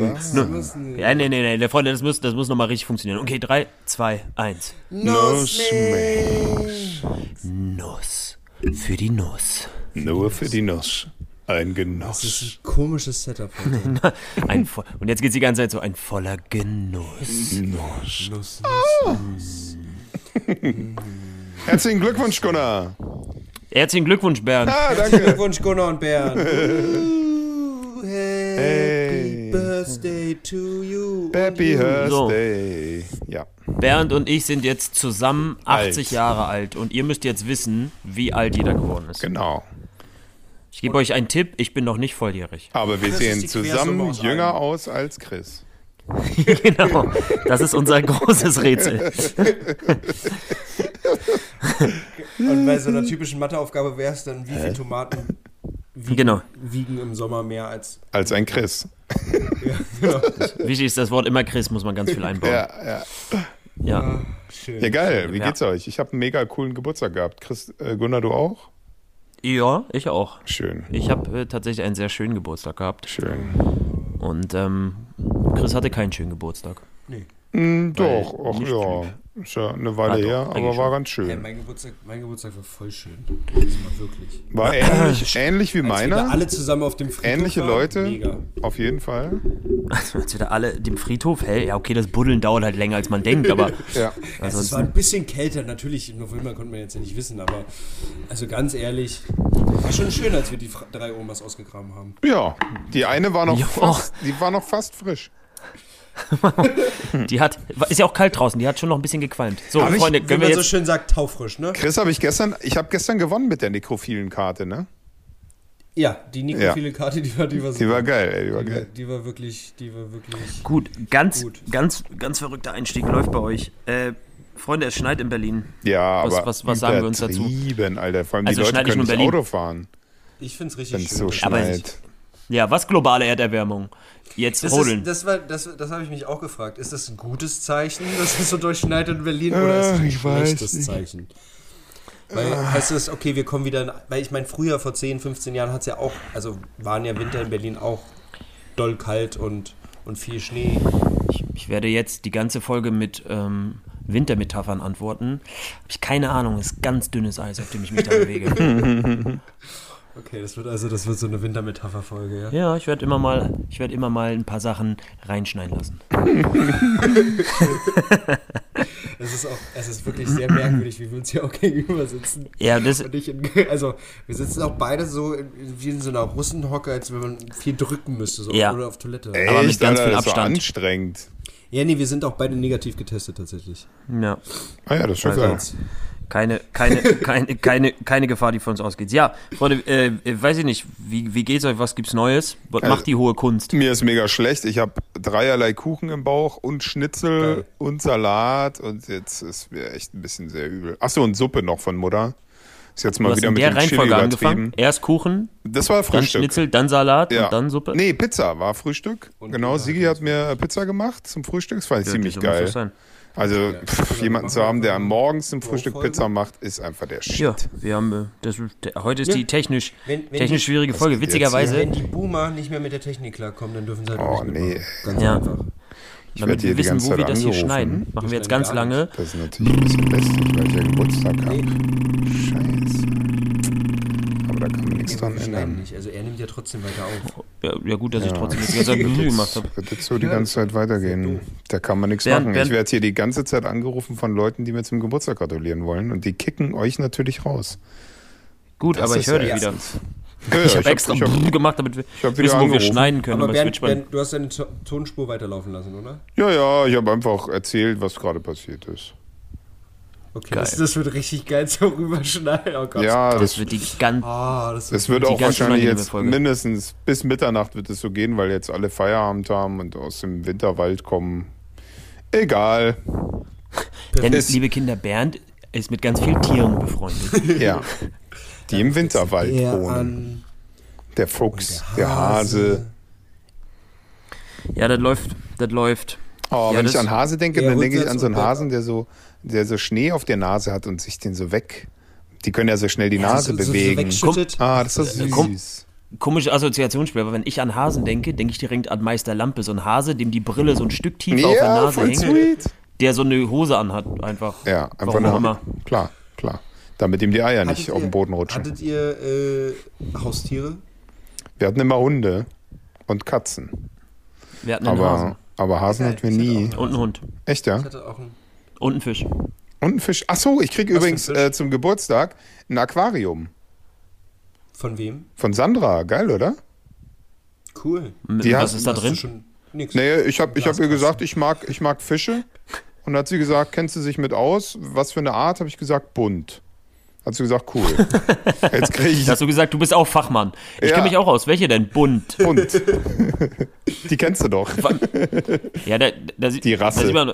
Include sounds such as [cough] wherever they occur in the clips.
Gott. Nussmix. Ja, nee, nee, nee, der Freunde, das muss, das muss nochmal richtig funktionieren. Okay, 3, 2, 1. Nussmix. Nuss. Für die Nuss. Nur für die Nuss. Ein Das ist Genuss. ein komisches Setup heute. [laughs] Ein vo Und jetzt geht's die ganze Zeit so ein voller Genuss. Nuss. Nuss, [laughs] Herzlichen Glückwunsch, Gunnar. Herzlichen Glückwunsch, Bernd. Ah, danke. Glückwunsch, Gunnar und Bernd. [laughs] Happy Hey. Birthday to you. Happy. Birthday. Ja. Bernd und ich sind jetzt zusammen 80 Alt. Jahre alt und ihr müsst jetzt wissen, wie alt jeder geworden ist. Genau. Ich gebe euch einen Tipp, ich bin noch nicht volljährig. Aber wir Das sehen zusammen jünger aus als Chris. [laughs] genau, das ist unser großes Rätsel. Und bei so einer typischen Matheaufgabe wäre es dann, wie viele Tomaten wiegen, Genau. wiegen im Sommer mehr als. Als ein Chris. [laughs] Ja, genau. Wichtig ist das Wort immer Chris, muss man ganz viel [laughs] einbauen. Ja, ja. Ja. Schön. Ja, geil. Wie Ja. geht's euch? Ich habe einen mega coolen Geburtstag gehabt. Chris, äh, Gunnar, du auch? Ja, ich auch. Schön. Ich habe äh, tatsächlich einen sehr schönen Geburtstag gehabt. Schön. Und ähm, Chris hatte keinen schönen Geburtstag. Nee. Weil doch, ach ja. Ist ja eine Weile Ah, doch, her, aber war schon. ganz schön. mein, Geburtstag, mein Geburtstag war voll schön. Das war wirklich. War ähnlich, ähnlich wie Als wir meiner. alle zusammen auf dem Friedhof Ähnliche waren, Leute. Mega. Auf jeden Fall. Also jetzt wieder alle dem Friedhof, hey, ja okay, das Buddeln dauert halt länger als man denkt, aber [laughs] Ja. Also es war ein bisschen kälter, natürlich, im November konnte man jetzt ja nicht wissen, aber also ganz ehrlich, war schon schön, als wir die drei Omas ausgegraben haben. Ja, die eine war noch fast, die war noch fast frisch. [laughs] die hat, ist ja auch kalt draußen, die hat schon noch ein bisschen gequalmt. So, Hab ich- Freunde, Wenn können man wir so jetzt, schön sagt, taufrisch, ne? Chris habe ich gestern, ich habe gestern gewonnen mit der nekrophilen Karte, ne? Ja, die nekrophile Karte, die war, die war Die war geil, ey, die war Die geil. die war wirklich, die war wirklich. gut, ganz, Gut. ganz, ganz verrückter Einstieg läuft bei euch. Äh, Freunde, es schneit in Berlin. Ja, Was- aber was- was sagen wir uns dazu? Alter. Vor allem Also die Leute schneit können nicht Berlin. Auto fahren, Ich find's wenn richtig es schön. so dass- Aber- schneit. Ja, was globale Erderwärmung? Jetzt Das, rodeln. ist, das, war, das, das habe ich mich auch gefragt. Ist das ein gutes Zeichen, [laughs] dass es so durchschneit in Berlin oder ist das Äh, ein ich weiß schlechtes nicht. Zeichen? Weil heißt es, okay, wir kommen wieder, in, weil ich meine, früher vor 10, 15 Jahren hat es ja auch, also waren ja Winter in Berlin auch doll kalt und, und viel Schnee. Ich, ich werde jetzt die ganze Folge mit ähm, Wintermetaphern antworten. Habe ich keine Ahnung, ist ganz dünnes Eis, auf dem ich mich da bewege. [laughs] [laughs] Okay, das wird also, das wird so eine Wintermetapher-Folge, ja? Ja, ich werde immer mal, ich werde immer mal ein paar Sachen reinschneiden lassen. [laughs] Es ist auch, es ist wirklich sehr merkwürdig, wie wir uns hier auch gegenüber sitzen. Ja, das, Und ich in, also, wir sitzen auch beide so in, wie in so einer Russenhocke, als wenn man viel drücken müsste, so, Ja. oder auf Toilette. Echt, Aber mit ganz Alter, viel das ist so Abstand. anstrengend. Ja, nee, wir sind auch beide negativ getestet tatsächlich. ja, Ah ja, das ist schon Also- geil. Keine, keine, [laughs] keine, keine, keine Gefahr, die von uns ausgeht. Ja, Freunde, äh, weiß ich nicht, wie, wie geht's euch, was gibt's Neues? Was Also- macht die hohe Kunst? Mir ist mega schlecht. Ich habe dreierlei Kuchen im Bauch und Schnitzel Geil. und Salat und jetzt ist mir echt ein bisschen sehr übel. Achso, und Suppe noch von Mutter. Ist jetzt Du mal hast wieder in mit der dem Chili Reihenfolge angefangen. übertrieben. Erst Kuchen, Das war dann Frühstück. Schnitzel, dann Salat Ja. und dann Suppe. Nee, Pizza war Frühstück. Und genau, Sigi hat mir Pizza gemacht zum Frühstück. Das fand ich Ja, ziemlich so muss geil. Das. Also pff, jemanden zu haben, der morgens zum Frühstück? Pizza macht, ist einfach der Shit. Ja, wir haben, äh, das, heute ist Ja. die technisch, Wenn- wenn technisch die- schwierige Folge. Witzigerweise, Wenn die Boomer nicht mehr mit der Technik klarkommen, dann dürfen sie halt Oh, auch nicht nee. mitmachen. Ganz Ja. einfach. Ich damit hier wir wissen, wo wir das hier angerufen. schneiden, machen Wir wir jetzt ganz lange. Das ist natürlich ein bisschen lästig, weil ich ja Geburtstag habe. Scheiße. Aber da kann man nichts dran ändern. nicht. Also er nimmt ja trotzdem weiter auf. Ja, ja gut, dass ich Ja. trotzdem jetzt die ganze Zeit gemacht habe. Wird jetzt so die Ja, ganze Zeit weitergehen. Da kann man nichts Bernd, machen. Bernd- Ich werde hier die ganze Zeit angerufen von Leuten, die mir zum Geburtstag gratulieren wollen und die kicken euch natürlich raus. Gut, Das aber ich höre dich ja wieder. [laughs] Ja, Ich habe extra ich hab, Blumen gemacht, damit wir wissen, wo wir schneiden können. Aber Bernd. Bernd, du hast deine To- Tonspur weiterlaufen lassen, oder? ja, ja, ich habe einfach erzählt, was gerade passiert ist. Okay, das, das wird richtig geil [laughs] so rüberschneiden. Oh Gott. Ja, Das das, wird die ganz. Ah, das das wird die auch wahrscheinlich jetzt Folge. mindestens bis Mitternacht wird es so gehen, weil jetzt alle Feierabend haben und aus dem Winterwald kommen. Egal. Denn, Ist- liebe Kinder, Bernd ist mit ganz vielen Tieren befreundet. [laughs] Ja. Die im Winterwald wohnen. Der Fuchs, der Hase. Ja, das läuft, das läuft. Oh, Ja, wenn ich an Hase denke, Ja, dann denke ich an so einen Hasen, der so, der so Schnee auf der Nase hat und sich den so weg. Die können ja so schnell die Nase so- so- so bewegen. wegschüttet. ah, das ist süß. Komm. Komische Assoziationsspiel, aber wenn ich an Hasen denke, denke ich direkt an Meister Lampe, so ein Hase, dem die Brille so ein Stück tiefer auf der Ja, Nase hängt, sweet. der so eine Hose anhat, einfach. Ja, einfach Warum nur. auch immer. Klar, klar. Damit ihm die Eier Hattet nicht auf ihr- den Boden rutschen. Hattet ihr äh, Haustiere? Wir hatten immer Hunde und Katzen. Wir hatten einen Hasen. Aber, aber Hasen Ja, hatten wir nie. Und einen Hund. Echt, ja? Ich hatte auch einen. Und einen Fisch. Und ein Fisch. Ach so, ich kriege ein übrigens äh, zum Geburtstag ein Aquarium. Von wem? Von Sandra. Geil, oder? Cool. Die was hast- ist da drin? Schon nix. Nee, ich habe ich hab ihr gesagt, ich mag, ich mag Fische. Und dann hat sie gesagt, kennst du sich mit aus? Was für eine Art? Habe ich gesagt, bunt. Hat sie gesagt, cool. [laughs] Jetzt kriege ich hast du gesagt, du bist auch Fachmann. Ich Ja. kenne mich auch aus. Welche denn? Bunt. bunt. [laughs] Die kennst du doch. Ja, da, da, Die Rasse. Da sieht man,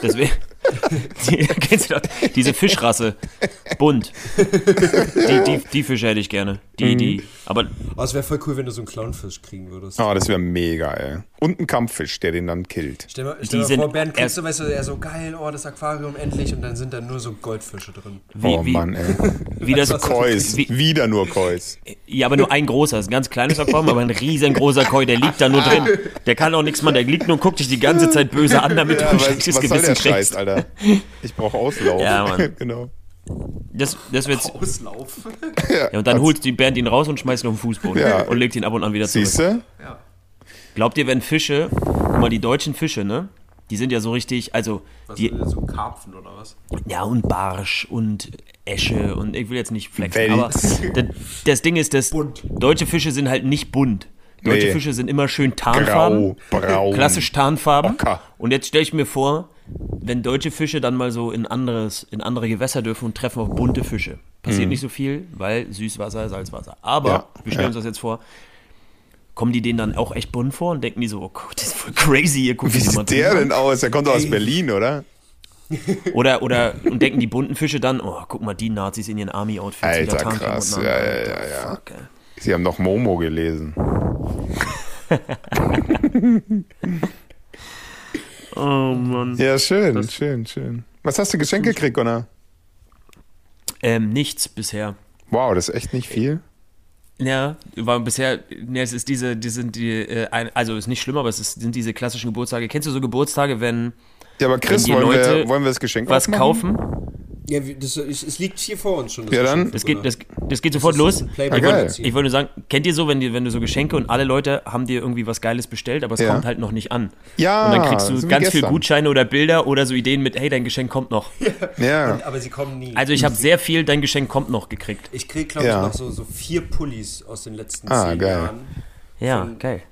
das [laughs] die, kennst du doch, diese Fischrasse. Bunt. Die, die, die Fische hätte ich gerne. Die, Mhm. die. Aber Oh, es wäre voll cool, wenn du so einen Clownfisch kriegen würdest. Oh, das wäre mega, ey. Und ein Kampffisch, der den dann killt. Stell mal, stell mal vor, Bernd kriegst du, weißt du, er so geil, oh, das Aquarium endlich und dann sind da nur so Goldfische drin. wie, oh wie, Mann, ey. [laughs] wie das. [laughs] Was- Kois. [laughs] Wie- Wieder nur Kois. Ja, aber nur ein großer. Ein ganz kleines Aquarium, aber ein riesengroßer Koi, der liegt da nur drin. Der kann auch nichts machen, der liegt nur und guckt dich die ganze Zeit böse an, damit Ja, du ein was, schlechtes Gewissen der Scheiß, kriegst. Alter? Ich brauche Auslauf. Ja, Mann. genau. Das, das wird's. Auslauf. [laughs] Ja, und dann holt die Bernd ihn raus und schmeißt ihn auf den Fußboden Ja. und legt ihn ab und an wieder zurück. Siehst du? Glaubt ihr, wenn Fische, guck mal, die deutschen Fische, ne? Die sind ja so richtig, also Was, die, so Karpfen oder was? ja und Barsch und Esche und ich will jetzt nicht flexen, Wels. aber das, das Ding ist, dass Bunt. deutsche Fische sind halt nicht bunt. Deutsche Nee. Fische sind immer schön tarnfarben. Grau, braun. Klassisch tarnfarben. Ocker. Und jetzt stelle ich mir vor, wenn deutsche Fische dann mal so in, anderes, in andere Gewässer dürfen und treffen auf bunte Fische. Passiert nicht so viel, weil Süßwasser, Salzwasser. Aber Mhm. Ja, wir stellen uns ja. das jetzt vor, kommen die denen dann auch echt bunt vor und denken die so, oh Gott, das ist voll crazy, ihr guckt Wie sieht der denn aus? Der kommt doch aus. Berlin, oder? Oder, oder, und denken die bunten Fische dann, oh, guck mal, die Nazis in ihren Army-Outfits. Alter, krass. Ja, ja, Alter, ja, ja. Fuck. Sie haben noch Momo gelesen. [laughs] Oh Mann. Ja, schön, schön, schön. Was hast du geschenkt gekriegt, Gunnar? Ähm, nichts bisher. Wow, das ist echt nicht viel. Ja, war bisher, ne, es ist diese, die sind die, äh, ein, also ist nicht schlimm, aber es ist, sind diese klassischen Geburtstage. Kennst du so Geburtstage, wenn Ja, aber Chris, die wollen wir, Leute wollen wir das Geschenk was aufmachen? kaufen? Ja, das, es, es liegt hier vor uns schon. Das Ja, dann. Das geht, das, das geht sofort ist los. Ich geil. Magazin. wollte nur sagen, kennt ihr so, wenn, die, wenn du so Geschenke und alle Leute haben dir irgendwie was Geiles bestellt, aber es Ja. kommt halt noch nicht an. Ja, Und dann kriegst du ganz viel. Gutscheine oder Bilder oder so Ideen mit, hey, dein Geschenk kommt noch. Ja, Aber sie kommen nie. Also ich habe sehr viel, dein Geschenk kommt noch gekriegt. ich krieg, glaube Ja. ich, noch so, so vier Pullis aus den letzten Ah, zehn geil. Jahren Ja, Von- geil.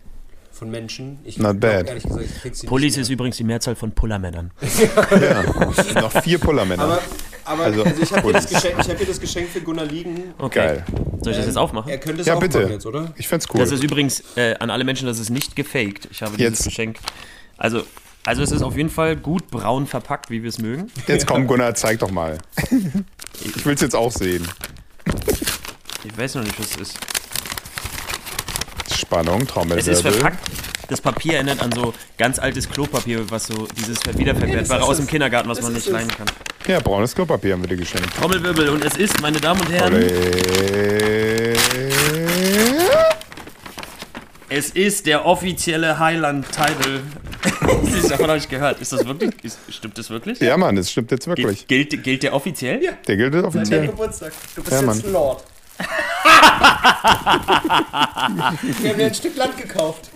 von Menschen. Ich Not glaub, bad. Ehrlich gesagt, ich krieg sie Pullis nicht ist übrigens die Mehrzahl von Pullermännern. [laughs] ja. noch vier Pullermänner. Aber, aber Also, also, ich habe hier, das. Geschenk- ich hab hier das Geschenk für Gunnar liegen. Okay. Geil. Soll ich das jetzt aufmachen? Er könnte es Ja, auch bitte. machen jetzt, oder? Ich find's cool. Das ist übrigens äh, an alle Menschen, das ist nicht gefaked. Ich habe dieses Jetzt. Geschenk. Also, also es ist auf jeden Fall gut braun verpackt, wie wir es mögen. Jetzt komm, [laughs] Gunnar, zeig doch mal. Ich will's jetzt auch sehen. Ich weiß noch nicht, was es ist. Spannung, Es Trommelwirbel. ist verpackt. Das Papier erinnert an so ganz altes Klopapier, was so dieses wiederverwertbare aus dem es. Kindergarten, was man nicht es. leihen kann. Ja, braunes Klopapier haben wir dir geschenkt. Trommelwirbel und es ist, meine Damen und Herren, es ist der offizielle Highland-Title. [laughs] Davon habe ich gehört. Ist das wirklich? Ist, stimmt das wirklich? Ja, Mann, das stimmt jetzt wirklich. Gilt, gilt, gilt der offiziell? Ja. Der gilt offiziell. Geburtstag. Du bist Ja, jetzt Mann. Lord. Wir haben dir ein Stück Land gekauft.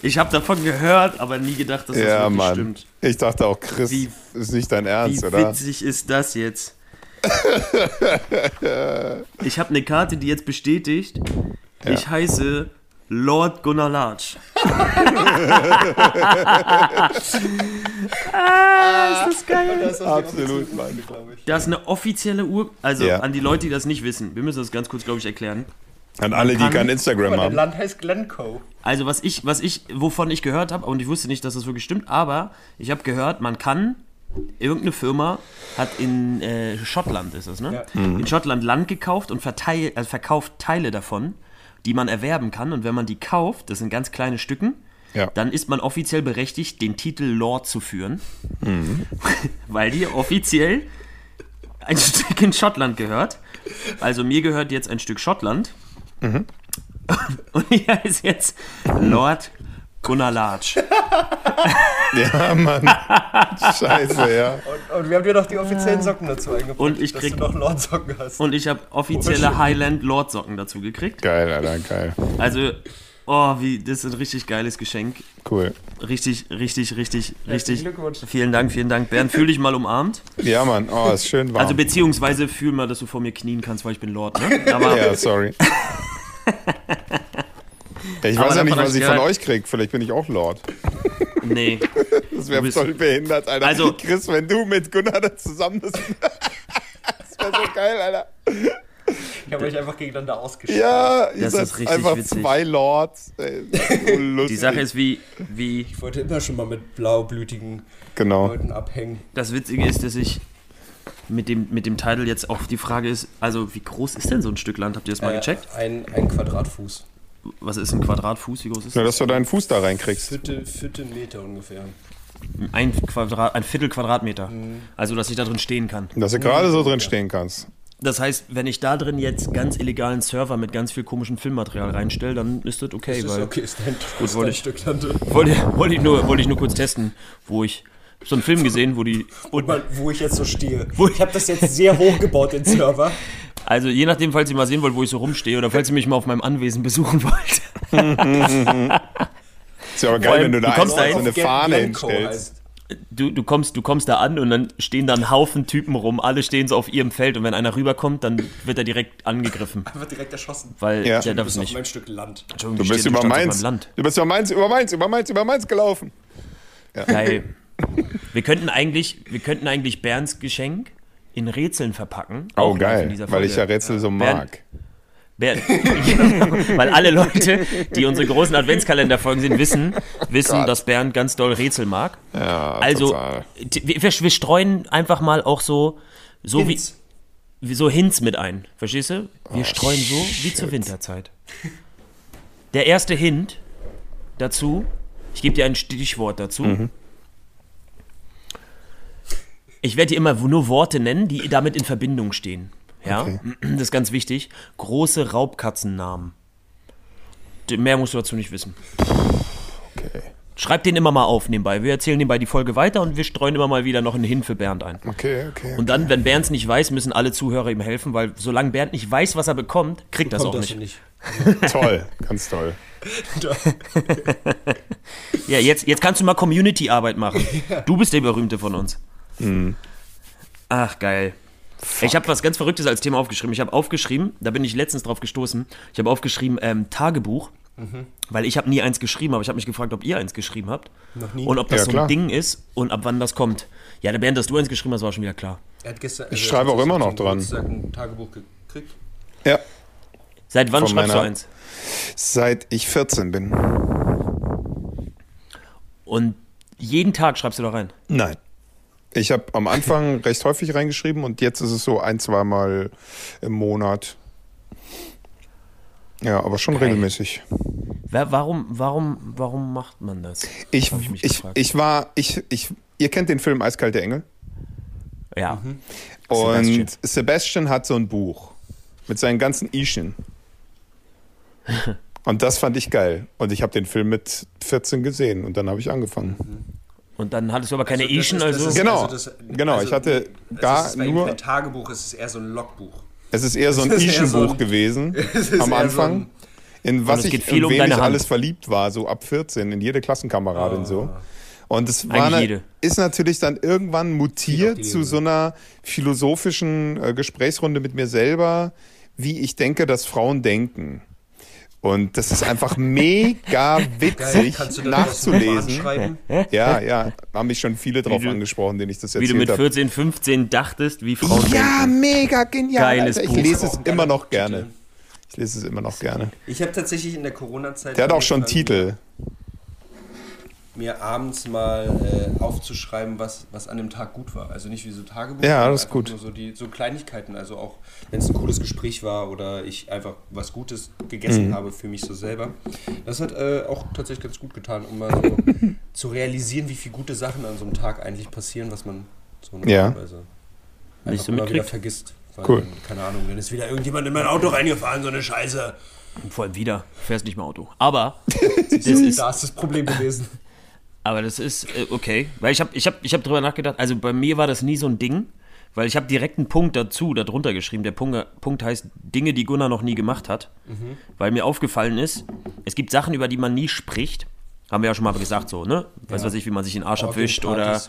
Ich habe davon gehört, aber nie gedacht, dass das Ja, wirklich Mann. stimmt. Ich dachte auch, Chris, Wie- ist nicht dein Ernst, Wie oder? witzig ist das jetzt? [laughs] ich habe eine Karte, die jetzt bestätigt, ich heiße Lord Gunnar Larch. [laughs] ah, ist das geil. Das ist Absolut, offizielle Mann. Urkunde, glaub ich. Das ist eine offizielle Uhr, also Ja. an die Leute, die das nicht wissen. Wir müssen das ganz kurz, glaube ich, erklären. An alle, die kein Instagram Aber dein haben. Land heißt Glencoe. Also was ich, was ich, wovon ich gehört habe, und ich wusste nicht, dass das wirklich stimmt, aber ich habe gehört, man kann irgendeine Firma hat in äh, Schottland, ist es, ne? In Schottland Land gekauft und verteil, also verkauft Teile davon, die man erwerben kann. Und wenn man die kauft, das sind ganz kleine Stücken, Ja. dann ist man offiziell berechtigt, den Titel Lord zu führen. [laughs] Weil die offiziell ein Stück in Schottland gehört. Also mir gehört jetzt ein Stück Schottland. [laughs] Und hier ist jetzt Lord Gunnar Larch. [laughs] Ja, Mann. Scheiße, ja. Und, und wir haben dir noch die offiziellen Socken dazu eingepackt, Und ich dass krieg- du noch Lordsocken hast. Und ich habe offizielle Highland Lord Socken dazu gekriegt. Geil, Alter, geil. Also, oh, wie, das ist ein richtig geiles Geschenk. Cool. Richtig, richtig, richtig, richtig. Glückwunsch. Vielen Dank, vielen Dank. Bernd, fühl dich mal umarmt. Ja, Mann. Oh, ist schön warm. Also, beziehungsweise fühl mal, dass du vor mir knien kannst, weil ich bin Lord, ne? [laughs] Aber ja, sorry. [laughs] Ja, ich Aber weiß ja nicht, was ich von euch krieg. Vielleicht bin ich auch Lord. nee. [laughs] Das wäre voll behindert, Alter. Also- Chris, wenn du mit Gunnar da zusammen bist. das wäre so geil, Alter. Ich habe euch einfach gegeneinander ausgespielt. Ja, ihr Das seid ist richtig einfach witzig. zwei Lords. Ey, so [laughs] lustig. Die Sache ist, wie, wie. Ich wollte immer schon mal mit blaublütigen Genau. Leuten abhängen. Das Witzige ist, dass ich mit dem, mit dem Titel jetzt auch die Frage ist, also wie groß ist denn so ein Stück Land? Habt ihr das mal Äh, gecheckt? Ein, ein Quadratfuß. Was ist ein Quadratfuß? Wie groß ist Ja, das? dass du deinen Fuß da reinkriegst. Viertel, Viertel Meter ungefähr. Ein, Quadrat, ein Viertel Quadratmeter. Also, dass ich da drin stehen kann. Dass du gerade so drin stehen kannst. Das heißt, wenn ich da drin jetzt ganz illegalen Server mit ganz viel komischem Filmmaterial reinstelle, dann ist das okay. Das ist weil okay, ist dein, ist wollte ich- Stück Land. Wollte, wollte, ich nur, wollte ich nur kurz testen, wo ich so einen Film gesehen, wo die. Und mal, wo ich jetzt so stehe. Ich habe das jetzt sehr hoch gebaut, den Server. Also je nachdem, falls ihr mal sehen wollt, wo ich so rumstehe oder falls ihr mich mal auf meinem Anwesen besuchen wollt. [laughs] Ist ja aber geil, allem, wenn du da du da so eine Fahne hinstellst. Du, du, kommst, du kommst da an und dann stehen da ein Haufen Typen rum, alle stehen so auf ihrem Feld und wenn einer rüberkommt, dann wird er direkt angegriffen. [laughs] Einfach direkt erschossen. Weil Ja. der Du darf bist es auf nicht. mein Stück Land. Entschuldigung, Du bist über Mainz. meinem Land. Du bist über Mainz, über Mainz, über Mainz, über Mainz gelaufen. Geil. [laughs] Wir könnten eigentlich, wir könnten eigentlich Bernds Geschenk in Rätseln verpacken. Oh, geil. dieser Weil ich ja. Rätsel so Bernd- mag. Bernd, [laughs] weil alle Leute, die unsere großen Adventskalender-Folgen sehen, wissen, wissen, dass Bernd ganz doll Rätsel mag. Ja, Also, wir, wir streuen einfach mal auch so, so wie, Hints. wie so Hints mit ein. Verstehst du? Oh, Wir streuen so wie zur Winterzeit. Der erste Hint dazu, ich gebe dir ein Stichwort dazu. Mhm. Ich werde dir immer nur Worte nennen, die damit in Verbindung stehen. Ja, Okay. das ist ganz wichtig. Große Raubkatzennamen. Mehr musst du dazu nicht wissen. Okay. Schreib den immer mal auf nebenbei. Wir erzählen nebenbei die Folge weiter und wir streuen immer mal wieder noch einen Hint für Bernd ein. Okay, okay. Und dann, wenn Bernd es nicht weiß, müssen alle Zuhörer ihm helfen, weil solange Bernd nicht weiß, was er bekommt, kriegt er es auch das nicht. nicht. [laughs] toll, ganz toll. [laughs] Ja, jetzt, jetzt kannst du mal Community-Arbeit machen. [laughs] Du bist der Berühmte von uns. Mhm. Ach, geil. Ich habe was ganz Verrücktes als Thema aufgeschrieben. Ich habe aufgeschrieben, da bin ich letztens drauf gestoßen, ich habe aufgeschrieben ähm, Tagebuch, Mhm. weil ich habe nie eins geschrieben, aber ich habe mich gefragt, ob ihr eins geschrieben habt. Noch nie. Und ob das Ja, so klar. ein Ding ist und ab wann das kommt. Ja, der Bernd, dass du eins geschrieben hast, war schon wieder klar. Er hat gestern, Ich er schreibe auch immer noch dran. Ein Tagebuch gekriegt. Ja, Seit wann Von schreibst du eins? seit ich 14 bin. Und jeden Tag schreibst du da rein. Nein. Ich habe am Anfang [laughs] recht häufig reingeschrieben und jetzt ist es so ein, zweimal im Monat. Ja, aber schon Geil. regelmäßig. Warum, warum, warum macht man das? Ich, ich ich, ich war, ich, ich, ihr kennt den Film Eiskalte Engel? Ja. Und Sebastian. Sebastian. hat so ein Buch mit seinen ganzen Ischen. [laughs] Und das fand ich geil. Und ich habe den Film mit 14 gesehen und dann habe ich angefangen. Und dann hattest du aber keine Also das also. Genau, das- genau, ich hatte gar es ist, nur- Kein Tagebuch, es ist eher so ein Logbuch. Es ist eher so ein [laughs] so Ischenbuch ein- gewesen [laughs] am Anfang. so ein- in was ich, in um wen ich alles verliebt war, so ab 14, in jede Klassenkameradin so. Und es war ne, jede. ist natürlich dann irgendwann mutiert zu so einer philosophischen äh, Gesprächsrunde mit mir selber, wie ich denke, dass Frauen denken. Und das ist einfach mega [laughs] witzig kannst du das nachzulesen. schreiben? Ja, ja, haben mich schon viele drauf Wie du- angesprochen, denen ich das Wie erzählt du mit habe. 14, 15 dachtest, wie Frauen Ja, denken. mega genial. Geiles Alter. Ich Buch. lese es geiler immer noch gerne. Ich lese es immer noch gerne. Ich habe tatsächlich in der Corona-Zeit. Der hat auch schon angefangen, Titel. Mir abends mal äh, aufzuschreiben, was, was an dem Tag gut war. Also nicht wie so Tagebuch. Ja, das ist gut. Nur so, die, so Kleinigkeiten. Also auch, wenn es ein cooles Gespräch war oder ich einfach was Gutes Mhm. gegessen habe für mich so selber. Das hat äh, auch tatsächlich ganz gut getan, um mal so [laughs] zu realisieren, wie viele gute Sachen an so einem Tag eigentlich passieren, was man so Ja. normalerweise Nicht so immer wieder mitkriegt. vergisst. Weil Cool. dann, keine Ahnung, dann ist wieder irgendjemand in mein Auto reingefahren, so eine Scheiße. Vor allem wieder. Fährst nicht mehr Auto. Aber [laughs] das ist, Da ist das Problem gewesen. Aber das ist äh, okay. Weil ich habe ich hab, ich hab drüber nachgedacht, also bei mir war das nie so ein Ding, weil ich habe direkt einen Punkt dazu, darunter geschrieben. Der Punkt, Punkt heißt Dinge, die Gunnar noch nie gemacht hat. Weil mir aufgefallen ist, es gibt Sachen, über die man nie spricht. Haben wir ja schon mal gesagt, so, ne? Weiß was ich, wie man sich den Arsch abwischt oder.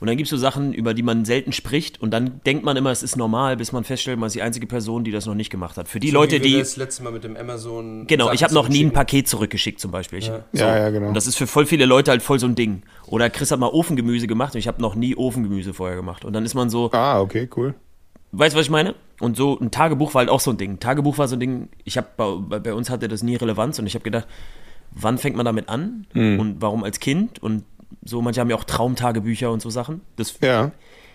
Und dann gibt es so Sachen, über die man selten spricht und dann denkt man immer, es ist normal, bis man feststellt, man ist die einzige Person, die das noch nicht gemacht hat. Für die Leute, Wie wir die. das letzte Mal mit dem Amazon. Genau, Sachen ich habe noch nie ein. Paket zurückgeschickt zum Beispiel. Ja. Ja, ja, genau. Und das ist für voll viele Leute halt voll so ein Ding. Oder Chris hat mal Ofengemüse gemacht und ich habe noch nie Ofengemüse vorher gemacht. Und dann ist man so, Ah, okay, cool. weißt du, was ich meine? Und so ein Tagebuch war halt auch so ein Ding. Ein Tagebuch war so ein Ding, ich habe bei, bei uns hatte das nie Relevanz und ich habe gedacht, wann fängt man damit an und warum als Kind und so, manche haben ja auch Traumtagebücher und so Sachen. Das, Ja.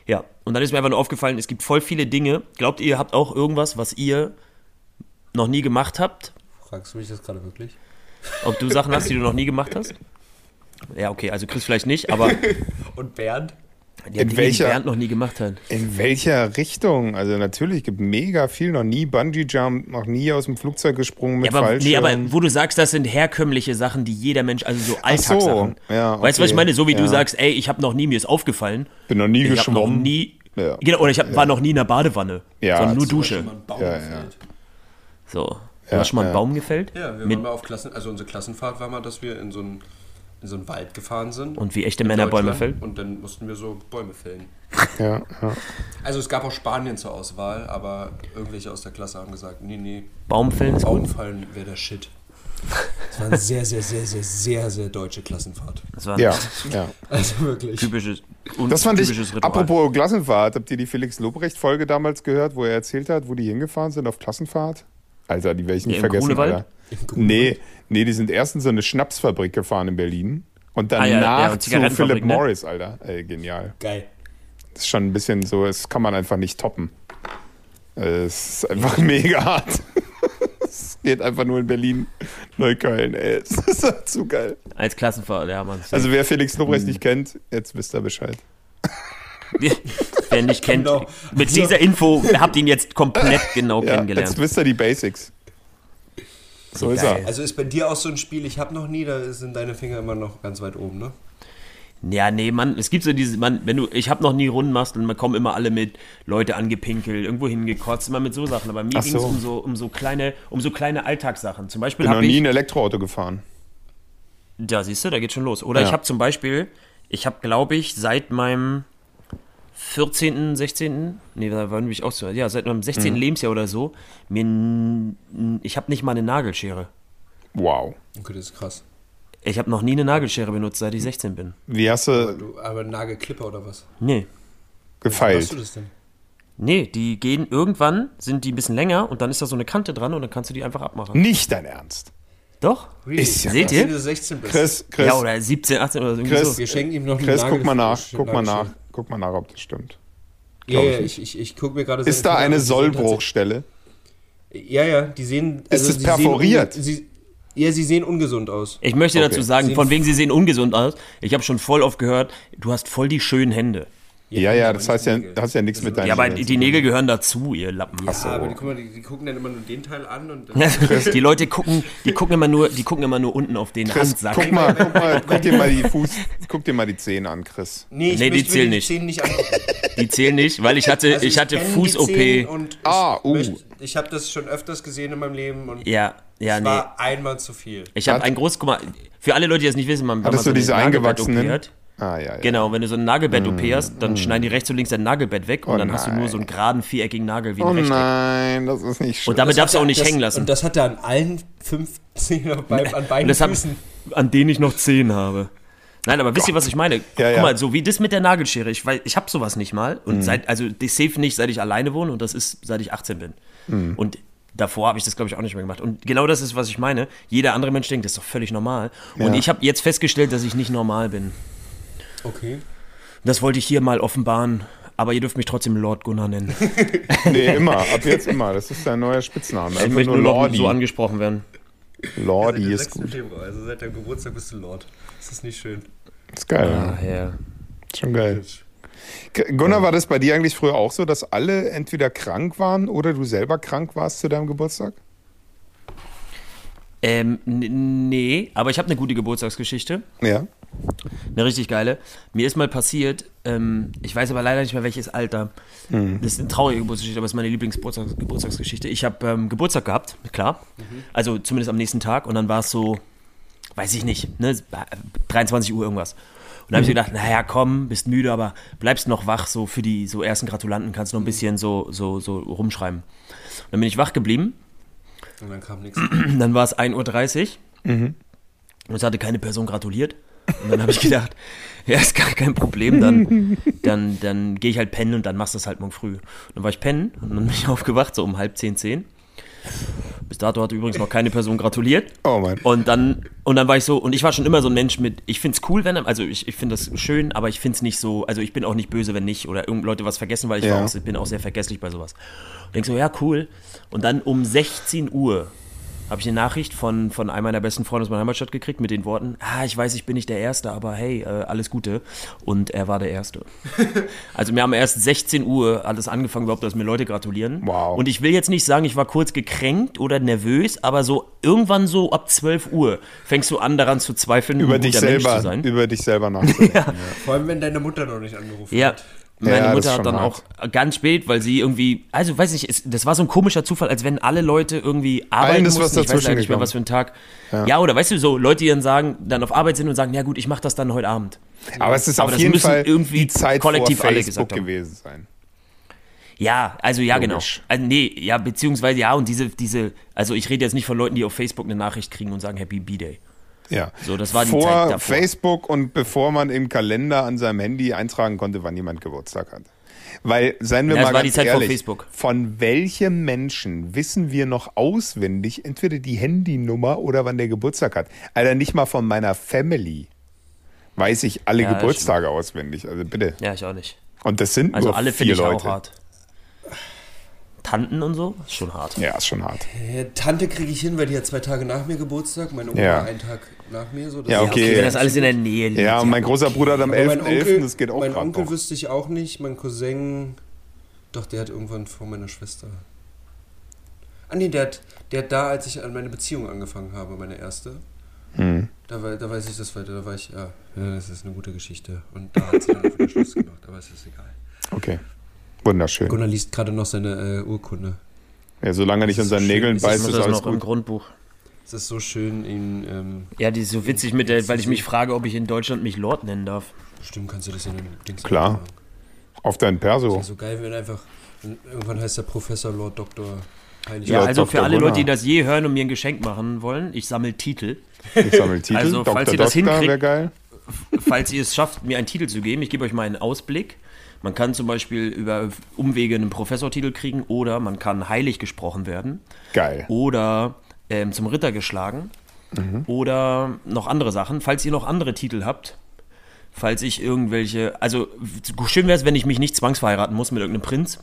ja, und dann ist mir einfach nur aufgefallen, es gibt voll viele Dinge. Glaubt ihr, ihr habt auch irgendwas, was ihr noch nie gemacht habt? Fragst du mich das gerade wirklich? Ob du Sachen hast, die du noch nie gemacht hast? [laughs] Ja, okay, also Chris vielleicht nicht, aber Und Bernd? Die In welcher- die Bernd noch nie gemacht hat. In welcher Richtung? Also natürlich gibt mega viel, noch nie Bungee Jump, noch nie aus dem Flugzeug gesprungen mit Ja, aber, nee, Fallschirm. aber wo du sagst, das sind herkömmliche Sachen, die jeder Mensch, also so so, Alltagssachen. ja, Weißt du, was ich okay, meine? So wie du ja. sagst, ey, ich habe noch nie, mir ist aufgefallen, Bin noch nie ich habe noch geschwommen. nie, Ja. genau, oder ich hab, war noch nie in der Badewanne, Ja, sondern nur Dusche. Ja, ja. So, du Ja, hast schon mal einen ja. Baum gefällt? Ja, wir Mit, waren mal auf Klassen, also unsere Klassenfahrt war mal, dass wir in so einen, in so einen Wald gefahren sind. und wie echte Männer Bäume fällen? Und dann mussten wir so Bäume fällen. Ja, ja. Also es gab auch Spanien zur Auswahl, aber irgendwelche aus der Klasse haben gesagt, nee, nee, Baum fällen ist. Baumfallen wäre der Shit. Das war eine sehr, sehr, sehr, sehr, sehr, sehr deutsche Klassenfahrt. Das war ein ja, ja. Also wirklich. typisches, un Das fand ich, typisches Ritual. apropos Klassenfahrt, habt ihr die Felix Lobrecht-Folge damals gehört, wo er erzählt hat, wo die hingefahren sind auf Klassenfahrt? Alter, die werde ich nicht Ja, im vergessen, Grunewald? Alter. [laughs] Nee, nee, die sind erst in so eine Schnapsfabrik gefahren in Berlin und Ah, ja, ja, danach und zu Philip ne? Morris, Alter. Ey, genial. Geil. Das ist schon ein bisschen so, das kann man einfach nicht toppen. Es ist einfach [laughs] mega hart. [laughs] Es geht einfach nur in Berlin, Neukölln, ey. Es ist halt zu geil. Als Klassenfahrt, ja, Mann. Also wer Felix Hm. Lobrecht nicht kennt, jetzt wisst ihr Bescheid. Wer nicht kennt, Genau. mit dieser Info habt ihr ihn jetzt komplett genau Ja, kennengelernt. jetzt wisst ihr die Basics. So ist er. Also ist bei dir auch so ein Spiel, ich habe noch nie, da sind deine Finger immer noch ganz weit oben, ne? Ja, nee, Mann, es gibt so diese, Mann, wenn du, ich habe noch nie Runden machst und man kommen immer alle mit Leute angepinkelt, irgendwo hingekotzt, immer mit so Sachen. Aber mir Ach ging es so. um so, um so kleine, um so kleine Alltagssachen. Zum Beispiel Bin noch habe nie ich, ein Elektroauto gefahren. ja, siehst du, da geht schon los. Oder Ja. ich habe zum Beispiel, ich habe, glaube ich, seit meinem 14., 16., nee, da war nämlich auch so, ja, seit meinem 16. Mhm. Lebensjahr oder so, mir, ich habe nicht mal eine Nagelschere. Wow. Okay, das ist krass. Ich habe noch nie eine Nagelschere benutzt, seit ich 16 bin. Wie hast Aber, du du, aber Nagelklipper oder was? Nee. Wie machst gefeilt? du das denn? Nee, die gehen irgendwann, sind die ein bisschen länger und dann ist da so eine Kante dran und dann kannst du die einfach abmachen. Nicht dein Ernst. Doch? Ist ja Seht Krass, ihr? Wenn du 16 bist. Chris, Chris, Ja, oder 17, 18 oder so. irgendwie Chris, so. Wir schenken ihm noch Chris guck mal nach. Guck mal nach. Guck mal nach, ob das stimmt. Ja, ja, ich ich, ich, gucke mir gerade Ist da eine Sollbruchstelle? Ja, ja, die sehen. also es die perforiert? Sehen, sie, ja, sie sehen ungesund aus. Ich möchte Okay. dazu sagen, Sehen- von wegen sie sehen ungesund aus. Ich habe schon voll oft gehört, du hast voll die schönen Hände. Ja, ja, das heißt ja, das ja nichts Das mit deinen Ja, aber Nägeln die Nägel gehören dazu, ihr Lappen. Ja, aber die, guck mal, die, die gucken dann immer nur den Teil an und. [laughs] die Leute gucken, die gucken immer nur, die gucken immer nur unten auf den Chris, Handsack. guck mal, guck mal, [laughs] guck dir mal die Fuß, guck dir mal die Zehen an, Chris. nee, ich Nee, die zählen die nicht. Zähne nicht. [laughs] Die zählen nicht, weil ich hatte, Also ich hatte die Fuß-OP. Ah, uh. möchte- Ich habe das schon öfters gesehen in meinem Leben und Ja, ja, es nee. war einmal zu viel. Ich habe ein großes, guck mal, für alle Leute, die das nicht wissen, man, wenn man Hattest du diese eingewachsenen? hat, Ah, ja, ja. Genau, wenn du so ein Nagelbett-OP hast, dann schneiden die rechts und links dein Nagelbett weg und Oh dann hast du nur so einen geraden, viereckigen Nagel wie ein Oh Rechteck. nein, das ist nicht schön. Und damit Das darfst du auch nicht das, hängen lassen. Und das hat er an allen fünf [laughs] Zähnen auf beiden, an Und beiden das hab, Füßen. an denen ich noch zehn habe. Nein, aber wisst ihr, was ich meine? Ja, Guck ja. mal, so wie das mit der Nagelschere. Ich, weiß, ich habe sowas nicht mal. Und seit, also die safe nicht, seit ich alleine wohne und das ist, seit ich 18 bin. Mhm. Und davor habe ich das, glaube ich, auch nicht mehr gemacht. Und genau das ist, was ich meine. Jeder andere Mensch denkt, das ist doch völlig normal. Und Ja. ich habe jetzt festgestellt, dass ich nicht normal bin. Okay. Das wollte ich hier mal offenbaren. Aber ihr dürft mich trotzdem Lord Gunnar nennen. [laughs] Nee, immer. Ab jetzt immer. Das ist dein neuer Spitzname. Ich möchte nur Lordi. so angesprochen werden. Lordi Seit ist 6. gut. Februar, also seit deinem Geburtstag bist du Lord. Das ist nicht schön. Ist geil. Ah, ja. Schon geil. Gunnar, war das bei dir eigentlich früher auch so, dass alle entweder krank waren oder du selber krank warst zu deinem Geburtstag? Ähm, nee, aber ich habe eine gute Geburtstagsgeschichte. Ja. Eine richtig geile. Mir ist mal passiert, ähm, ich weiß aber leider nicht mehr welches Alter. Das ist eine traurige Geburtstagsgeschichte, aber es ist meine Lieblingsgeburtstagsgeschichte. Ich habe ähm, Geburtstag gehabt, klar. Also zumindest am nächsten Tag. Und dann war es so, weiß ich nicht, ne, 23 Uhr irgendwas. Und dann habe ich gedacht, naja, komm, bist müde, aber bleibst noch wach, so für die so ersten Gratulanten kannst du noch ein bisschen so, so, so rumschreiben. Und dann bin ich wach geblieben. Und dann kam nichts. [clears throat] Dann war es 1.30 Uhr und es hatte keine Person gratuliert. Und dann habe ich gedacht, ja, ist gar kein Problem, dann, dann, dann gehe ich halt pennen und dann machst du es halt morgen früh. Und dann war ich pennen und dann bin ich [laughs] aufgewacht, so um halb zehn, zehn. Bis dato hatte übrigens noch keine Person gratuliert. Oh Mann. Und dann, und dann war ich so, und ich war schon immer so ein Mensch mit, ich find's cool, wenn, also ich, ich finde das schön, aber ich find's nicht so, also ich bin auch nicht böse, wenn nicht, oder irgend Leute was vergessen, weil ich, Ja. auch, ich bin auch sehr vergesslich bei sowas. Und denk so, ja, cool. Und dann um 16 Uhr habe ich eine Nachricht von, von einem meiner besten Freunde aus meiner Heimatstadt gekriegt mit den Worten, ah, ich weiß, ich bin nicht der Erste, aber hey, äh, alles Gute. Und er war der Erste. [laughs] also wir haben erst 16 Uhr alles angefangen, überhaupt, dass mir Leute gratulieren. Wow. Und ich will jetzt nicht sagen, ich war kurz gekränkt oder nervös, aber so irgendwann so ab 12 Uhr fängst du an, daran zu zweifeln, Über ein dich guter Mensch zu selber, sein. über dich selber [laughs] nachzudenken. Vor allem, wenn deine Mutter noch nicht angerufen Ja. hat. Meine Ja, Mutter hat dann hart. auch ganz spät, weil sie irgendwie, also weiß nicht, es, das war so ein komischer Zufall, als wenn alle Leute irgendwie arbeiten Allen ist was mussten. Ich weiß nicht mehr, was für ein Tag. Ja. oder weißt du, so Leute, die dann sagen, dann auf Arbeit sind und sagen, ja gut, ich mache das dann heute Abend. Aber es ist Aber auf jeden Fall irgendwie die Zeit kollektiv vor alle gesagt haben. gewesen sein. Ja, also ja, Logisch. genau. Also, nee, ja, beziehungsweise ja, und diese, diese, also ich rede jetzt nicht von Leuten, die auf Facebook eine Nachricht kriegen und sagen Happy B-Day. Ja. So, das war die Vor Zeit davor. Facebook und bevor man im Kalender an seinem Handy eintragen konnte, wann jemand Geburtstag hat. Weil, seien wir Ja, mal ganz ehrlich, Facebook. von welchem Menschen wissen wir noch auswendig entweder die Handynummer oder wann der Geburtstag hat? Alter, nicht mal von meiner Family weiß ich alle Ja, Geburtstage auswendig. Also bitte. Ja, ich auch nicht. Und das sind Also nur alle vier Leute. auch hart. Tanten und so, ist schon hart. Ja, ist schon hart. Ja, Tante kriege ich hin, weil die hat zwei Tage nach mir Geburtstag. Meine Oma Ja. einen Tag nach mir. So, das Ja, ist okay. Wenn das alles in der Nähe liegt. Ja, und mein großer Bruder hat am Aber mein 11.11., Onkel, das geht auch mein Onkel noch. wüsste ich auch nicht. Mein Cousin, doch, der hat irgendwann vor meiner Schwester. Ah nee, der hat, der hat da, als ich an meine Beziehung angefangen habe, meine erste. Hm. Da, da weiß ich das weiter. Da war ich, ja, ja, das ist eine gute Geschichte. Und da hat sie dann auf den Schluss gemacht, aber es ist egal. Okay. Wunderschön. Gunnar liest gerade noch seine äh, Urkunde. Ja, solange er nicht an seinen Nägeln schön. Ich beißt, ist das alles noch im gut. Grundbuch. Es ist so schön, ihn, ähm, Ja, die ist so witzig mit der, weil ich mich frage, ob ich in Deutschland mich Lord nennen darf. bestimmt kannst du das in den Dings Klar. machen. Auf dein Perso. Wäre so geil, wenn einfach, wenn irgendwann heißt der Professor Lord Dr. Heilig. Ja, Ja, also Dr. für alle Gunnar. Leute, die das je hören und mir ein Geschenk machen wollen, ich sammle Titel. Ich sammle Titel. Also, Dr. falls ihr das Doktor hinkriegt- wäre geil. Falls ihr es schafft, mir einen Titel zu geben, ich gebe euch mal einen Ausblick. Man kann zum Beispiel über Umwege einen Professortitel kriegen oder man kann heilig gesprochen werden Geil. oder ähm, zum Ritter geschlagen oder noch andere Sachen. Falls ihr noch andere Titel habt, falls ich irgendwelche, also schön wäre es, wenn ich mich nicht zwangsverheiraten muss mit irgendeinem Prinz.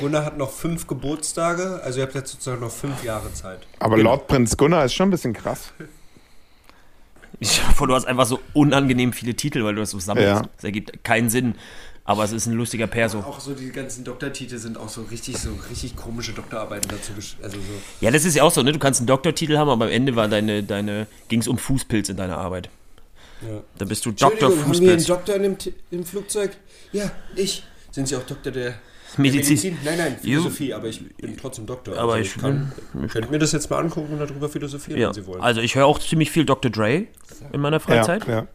Gunnar hat noch fünf Geburtstage, also ihr habt jetzt sozusagen noch fünf Jahre Zeit. Aber Genau. Lord Prinz Gunnar ist schon ein bisschen krass. Ich vor, du hast einfach so unangenehm viele Titel, weil du das so sammelst. Ja. Das ergibt keinen Sinn. Aber es ist ein lustiger Perso. Auch so die ganzen Doktortitel sind auch so richtig, so richtig komische Doktorarbeiten dazu, also so. Ja, das ist ja auch so, ne? Du kannst einen Doktortitel haben, aber am Ende war deine, deine, ging es um Fußpilz in deiner Arbeit. Ja. Da bist du Doktor Entschuldigung, haben wir einen Fußpilz. Doktor T- im Flugzeug? Ja, ich. Sind Sie auch Doktor der Medizin. Nein, nein, Jo. Philosophie, aber ich bin trotzdem Doktor. Aber also ich kann, könnt mir das jetzt mal angucken und darüber philosophieren, Ja. wenn Sie wollen. Also ich höre auch ziemlich viel Dr. Dre in meiner Freizeit. Ja, ja.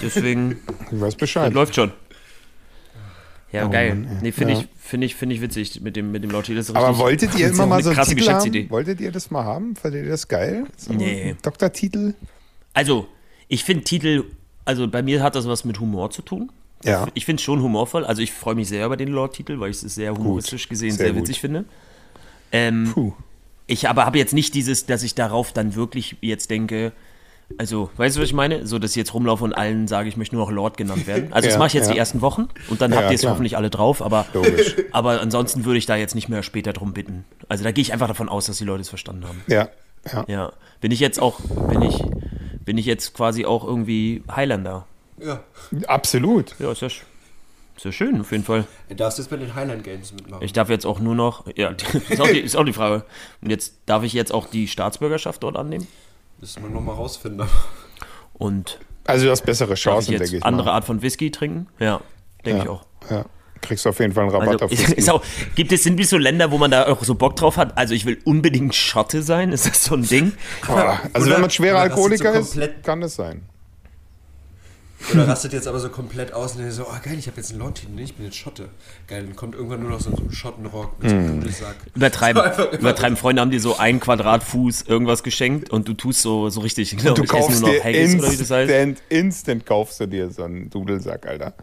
Deswegen Ich weiß das Bescheid. läuft schon. Ja, Oh geil. Mann, nee, finde Ja. ich, finde ich, finde ich witzig mit dem, mit dem. [laughs] Das ist Aber wolltet ihr immer mal eine so einen krasse Titel Geschäftsidee. haben? Wolltet ihr das mal haben? Fandet ihr das geil? So Nee. Doktortitel? Also, ich finde Titel, also bei mir hat das was mit Humor zu tun. Ja. Ich finde es schon humorvoll. Also ich freue mich sehr über den Lord-Titel, weil ich es sehr humoristisch gesehen Sehr sehr, gut. witzig finde. Ähm, Puh. ich aber habe jetzt nicht dieses, dass ich darauf dann wirklich jetzt denke, also, weißt du, was ich meine? So, dass ich jetzt rumlaufe und allen sage, ich möchte nur noch Lord genannt werden. Also, das Ja, mache ich jetzt ja. die ersten Wochen und dann Ja, habt ihr es hoffentlich alle drauf, aber, Logisch. [laughs] aber ansonsten würde ich da jetzt nicht mehr später drum bitten. Also, da gehe ich einfach davon aus, dass die Leute es verstanden haben. Ja, ja. Ja. Bin ich jetzt auch, bin ich, bin ich jetzt quasi auch irgendwie Highlander? Ja. Absolut. Ja, ist ja, sch- ist ja schön, auf jeden Fall. Du darfst jetzt bei den Highland Games mitmachen. Ich darf jetzt auch nur noch, ja, [laughs] ist auch die, ist auch die Frage. Und jetzt darf ich jetzt auch die Staatsbürgerschaft dort annehmen? Müssen wir nochmal rausfinden. Und Also du hast bessere ich Chancen, denke ich. andere mal. Art von Whisky trinken? Ja, denke ja. ich auch. Ja. Kriegst du auf jeden Fall einen Rabatt Also, auf [laughs] Whisky. ist auch, gibt es, sind wie so Länder, wo man da auch so Bock drauf hat? Also ich will unbedingt Schotte sein, [laughs] ist das so ein Ding? Boah, also Oder- wenn man schwerer Alkoholiker so ist, kann das sein. Oder [laughs] rastet jetzt aber so komplett aus und denkt so, oh geil, ich habe jetzt einen Lord-Titel, nee, ich bin jetzt Schotte. Geil, dann kommt irgendwann nur noch so ein Schottenrock mit so einem Dudelsack. Übertreiben, [laughs] übertreiben. Freunde haben dir so einen Quadratfuß irgendwas geschenkt und du tust so, so richtig, genau, Du kaufst nur noch dir Haggis oder wie das heißt. instant, instant kaufst du dir so einen Dudelsack, Alter.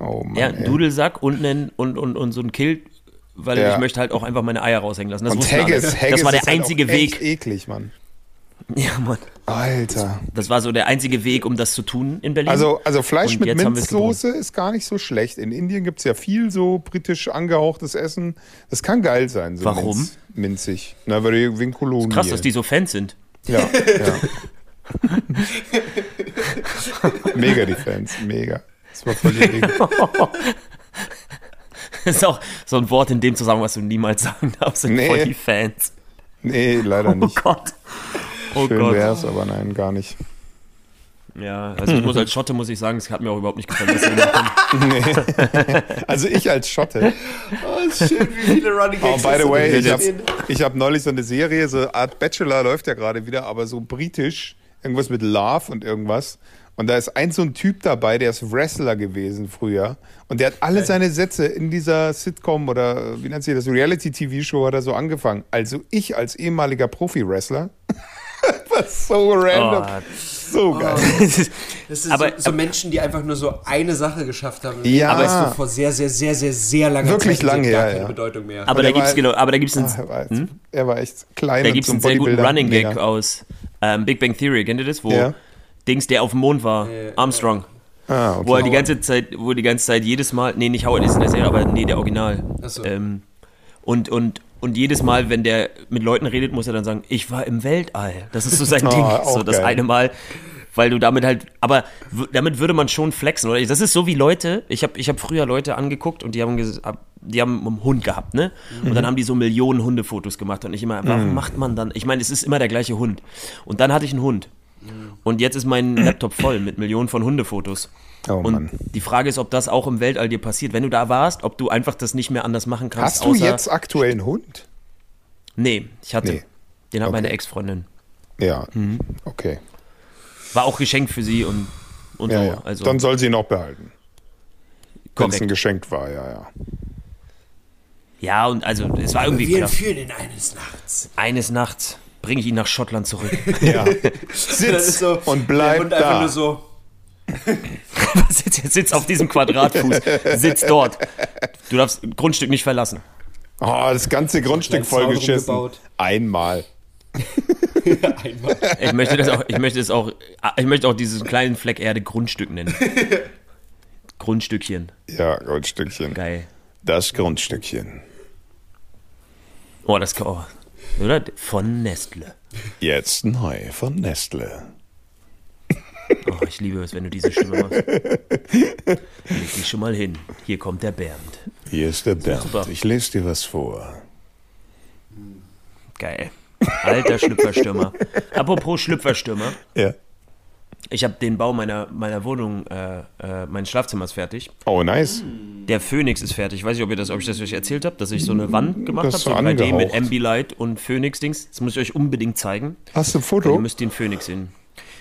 Oh Mann, Ja, ey. ein Dudelsack und, einen, und, und, und so ein Kilt, weil Ja. ich möchte halt auch einfach meine Eier raushängen lassen. Das, Und. Haggis, Haggis das war der ist halt einzige echt Weg. eklig, Mann. [laughs] Ja, Mann. Alter. Das war so der einzige Weg, um das zu tun in Berlin. Also, also Fleisch Und mit Minzsoße ist gar nicht so schlecht. In Indien gibt es ja viel so britisch angehauchtes Essen. Das kann geil sein. So Warum? Minz, minzig. Na, weil die wegen Kolonie. Krass, dass die so Fans sind. Ja, [laughs] ja. mega die Fans, mega. Das war voll. [laughs] Das ist auch so ein Wort in dem Zusammenhang, was du niemals sagen darfst. Sind Nee. voll die Fans. Nee, leider Oh nicht. Gott. Oh Schön Gott. wär's, aber nein, gar nicht. Ja, also ich muss als Schotte muss ich sagen, es hat mir auch überhaupt nicht gefallen, was sie gemacht haben. Also ich als Schotte. Oh, ist schön, wie viele Running Oh, Gags by hast the way, ich habe ich hab neulich so eine Serie, so Art Bachelor läuft ja gerade wieder, aber so britisch, irgendwas mit Love und irgendwas. Und da ist ein so ein Typ dabei, der ist Wrestler gewesen früher. Und der hat alle seine Sätze in dieser Sitcom oder äh, wie nennt sich das, Reality-TV-Show hat er so angefangen. Also ich als ehemaliger Profi-Wrestler. [laughs] Was so random. Oh, so geil. [laughs] Das sind Aber- so, so Menschen, die einfach nur so eine Sache geschafft haben. Ja. Aber es so vor sehr, sehr, sehr, sehr, sehr langer Wirklich Zeit. die lang so gar her, keine ja. Bedeutung mehr. aber da gibt's genau, aber da gibt's Ah, einen, [laughs] er, war echt, er war echt klein da so ein einen sehr guten. Running Gag Mega. aus ähm, Big Bang Theory, kennt ihr das? Wo Ja. Dings, der auf dem Mond war, Äh, Armstrong. Ah, okay. Wo er die ganze Zeit, wo die ganze Zeit jedes Mal, nee, nicht Howard ist in der Serie, aber nee, der Original. Ach so. Ähm, und, und, und jedes Mal, wenn der mit Leuten redet, muss er dann sagen, ich war im Weltall. Das ist so sein [laughs] Ah, Ding. auch So das geil. eine Mal, weil du damit halt, aber damit würde man schon flexen, oder? Das ist so wie Leute, ich habe ich hab früher Leute angeguckt und die haben, die haben einen Hund gehabt, ne? Und Mhm. dann haben die so Millionen Hundefotos gemacht und ich immer, warum macht man dann, ich meine, es ist immer der gleiche Hund. Und dann hatte ich einen Hund. Und jetzt ist mein [clears throat] Laptop voll mit Millionen von Hundefotos. Oh und Mann. die Frage ist, ob das auch im Weltall dir passiert. Wenn du da warst, ob du einfach das nicht mehr anders machen kannst. Hast du außer- jetzt aktuell einen Hund? Nee, ich hatte. Nee. Den hat Okay. meine Ex-Freundin. Ja, Mhm. okay. War auch geschenkt für sie und, und Ja, so. ja. Also Dann soll sie ihn auch behalten. Wenn es ein Geschenk war, ja, ja. Ja, und also es war irgendwie Wir klar. entführen ihn eines Nachts. Eines Nachts bringe ich ihn nach Schottland zurück. [laughs] ja. Sitz ist so, und bleib da. nur so, [laughs] sitz, sitz auf diesem Quadratfuß. Sitz dort. Du darfst das Grundstück nicht verlassen. Oh, das ganze Grundstück vollgeschissen. Einmal. [laughs] einmal. Ich möchte das auch, ich möchte es auch, ich möchte auch diesen kleinen Fleck Erde Grundstück nennen. Grundstückchen. Ja, Grundstückchen. Geil. Das Grundstückchen. Oh, das oh, oder? Von Nestle. Jetzt neu von Nestle. Oh, ich liebe es, wenn du diese Stimme machst. Leg dich schon mal hin. Hier kommt der Bernd. Hier ist der Bernd. Super. Ich lese dir was vor. Geil. Alter Schlüpferstürmer. Apropos Schlüpferstürmer. Ja. Ich habe den Bau meiner, meiner Wohnung, äh, äh, meines Schlafzimmers fertig. Oh, nice. Der Phoenix ist fertig. Ich weiß nicht, ob, ihr das, ob ich das euch erzählt habe, dass ich so eine Wand gemacht habe, so so 3D mit. Ambilight und Phoenix-Dings. Das muss ich euch unbedingt zeigen. Hast du ein Ihr Foto? müsst den Phoenix sehen.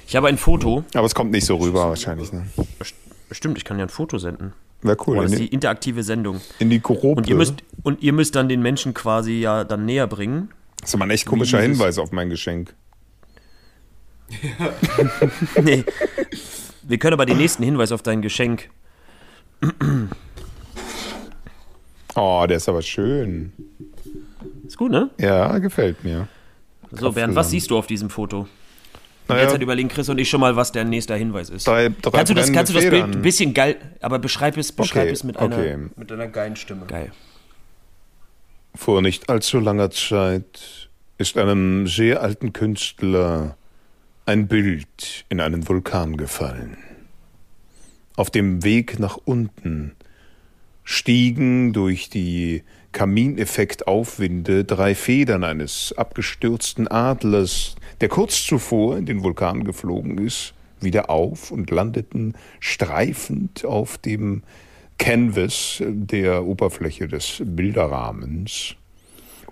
Ich habe ein Foto. Aber es kommt nicht so rüber wahrscheinlich. Ne? Bestimmt, ich kann ja ein Foto senden. Wäre cool. Oh, das ist die interaktive Sendung. in die Gruppe. Und ihr müsst, und ihr müsst dann den Menschen quasi ja dann näher bringen. das ist aber ein echt komischer Hinweis auf mein Geschenk. [laughs] nee. Wir können aber den nächsten Hinweis auf dein Geschenk. [clears throat] Oh, der ist aber schön. Ist gut, ne? Ja, gefällt mir. So, Bernd, was siehst du auf diesem Foto? Naja, Jetzt hat überlegen Chris und ich schon mal, was der nächste Hinweis ist. drei, drei kannst du das, kannst du das Bild ein bisschen geil, aber beschreib es, beschreib Okay, es mit einer. okay. Mit einer geilen Stimme. Geil. Vor nicht allzu langer Zeit ist einem sehr alten Künstler ein Bild in einen Vulkan gefallen. Auf dem Weg nach unten stiegen durch die Kamineffektaufwinde drei Federn eines abgestürzten Adlers, der kurz zuvor in den Vulkan geflogen ist, wieder auf und landeten streifend auf dem Canvas der Oberfläche des Bilderrahmens.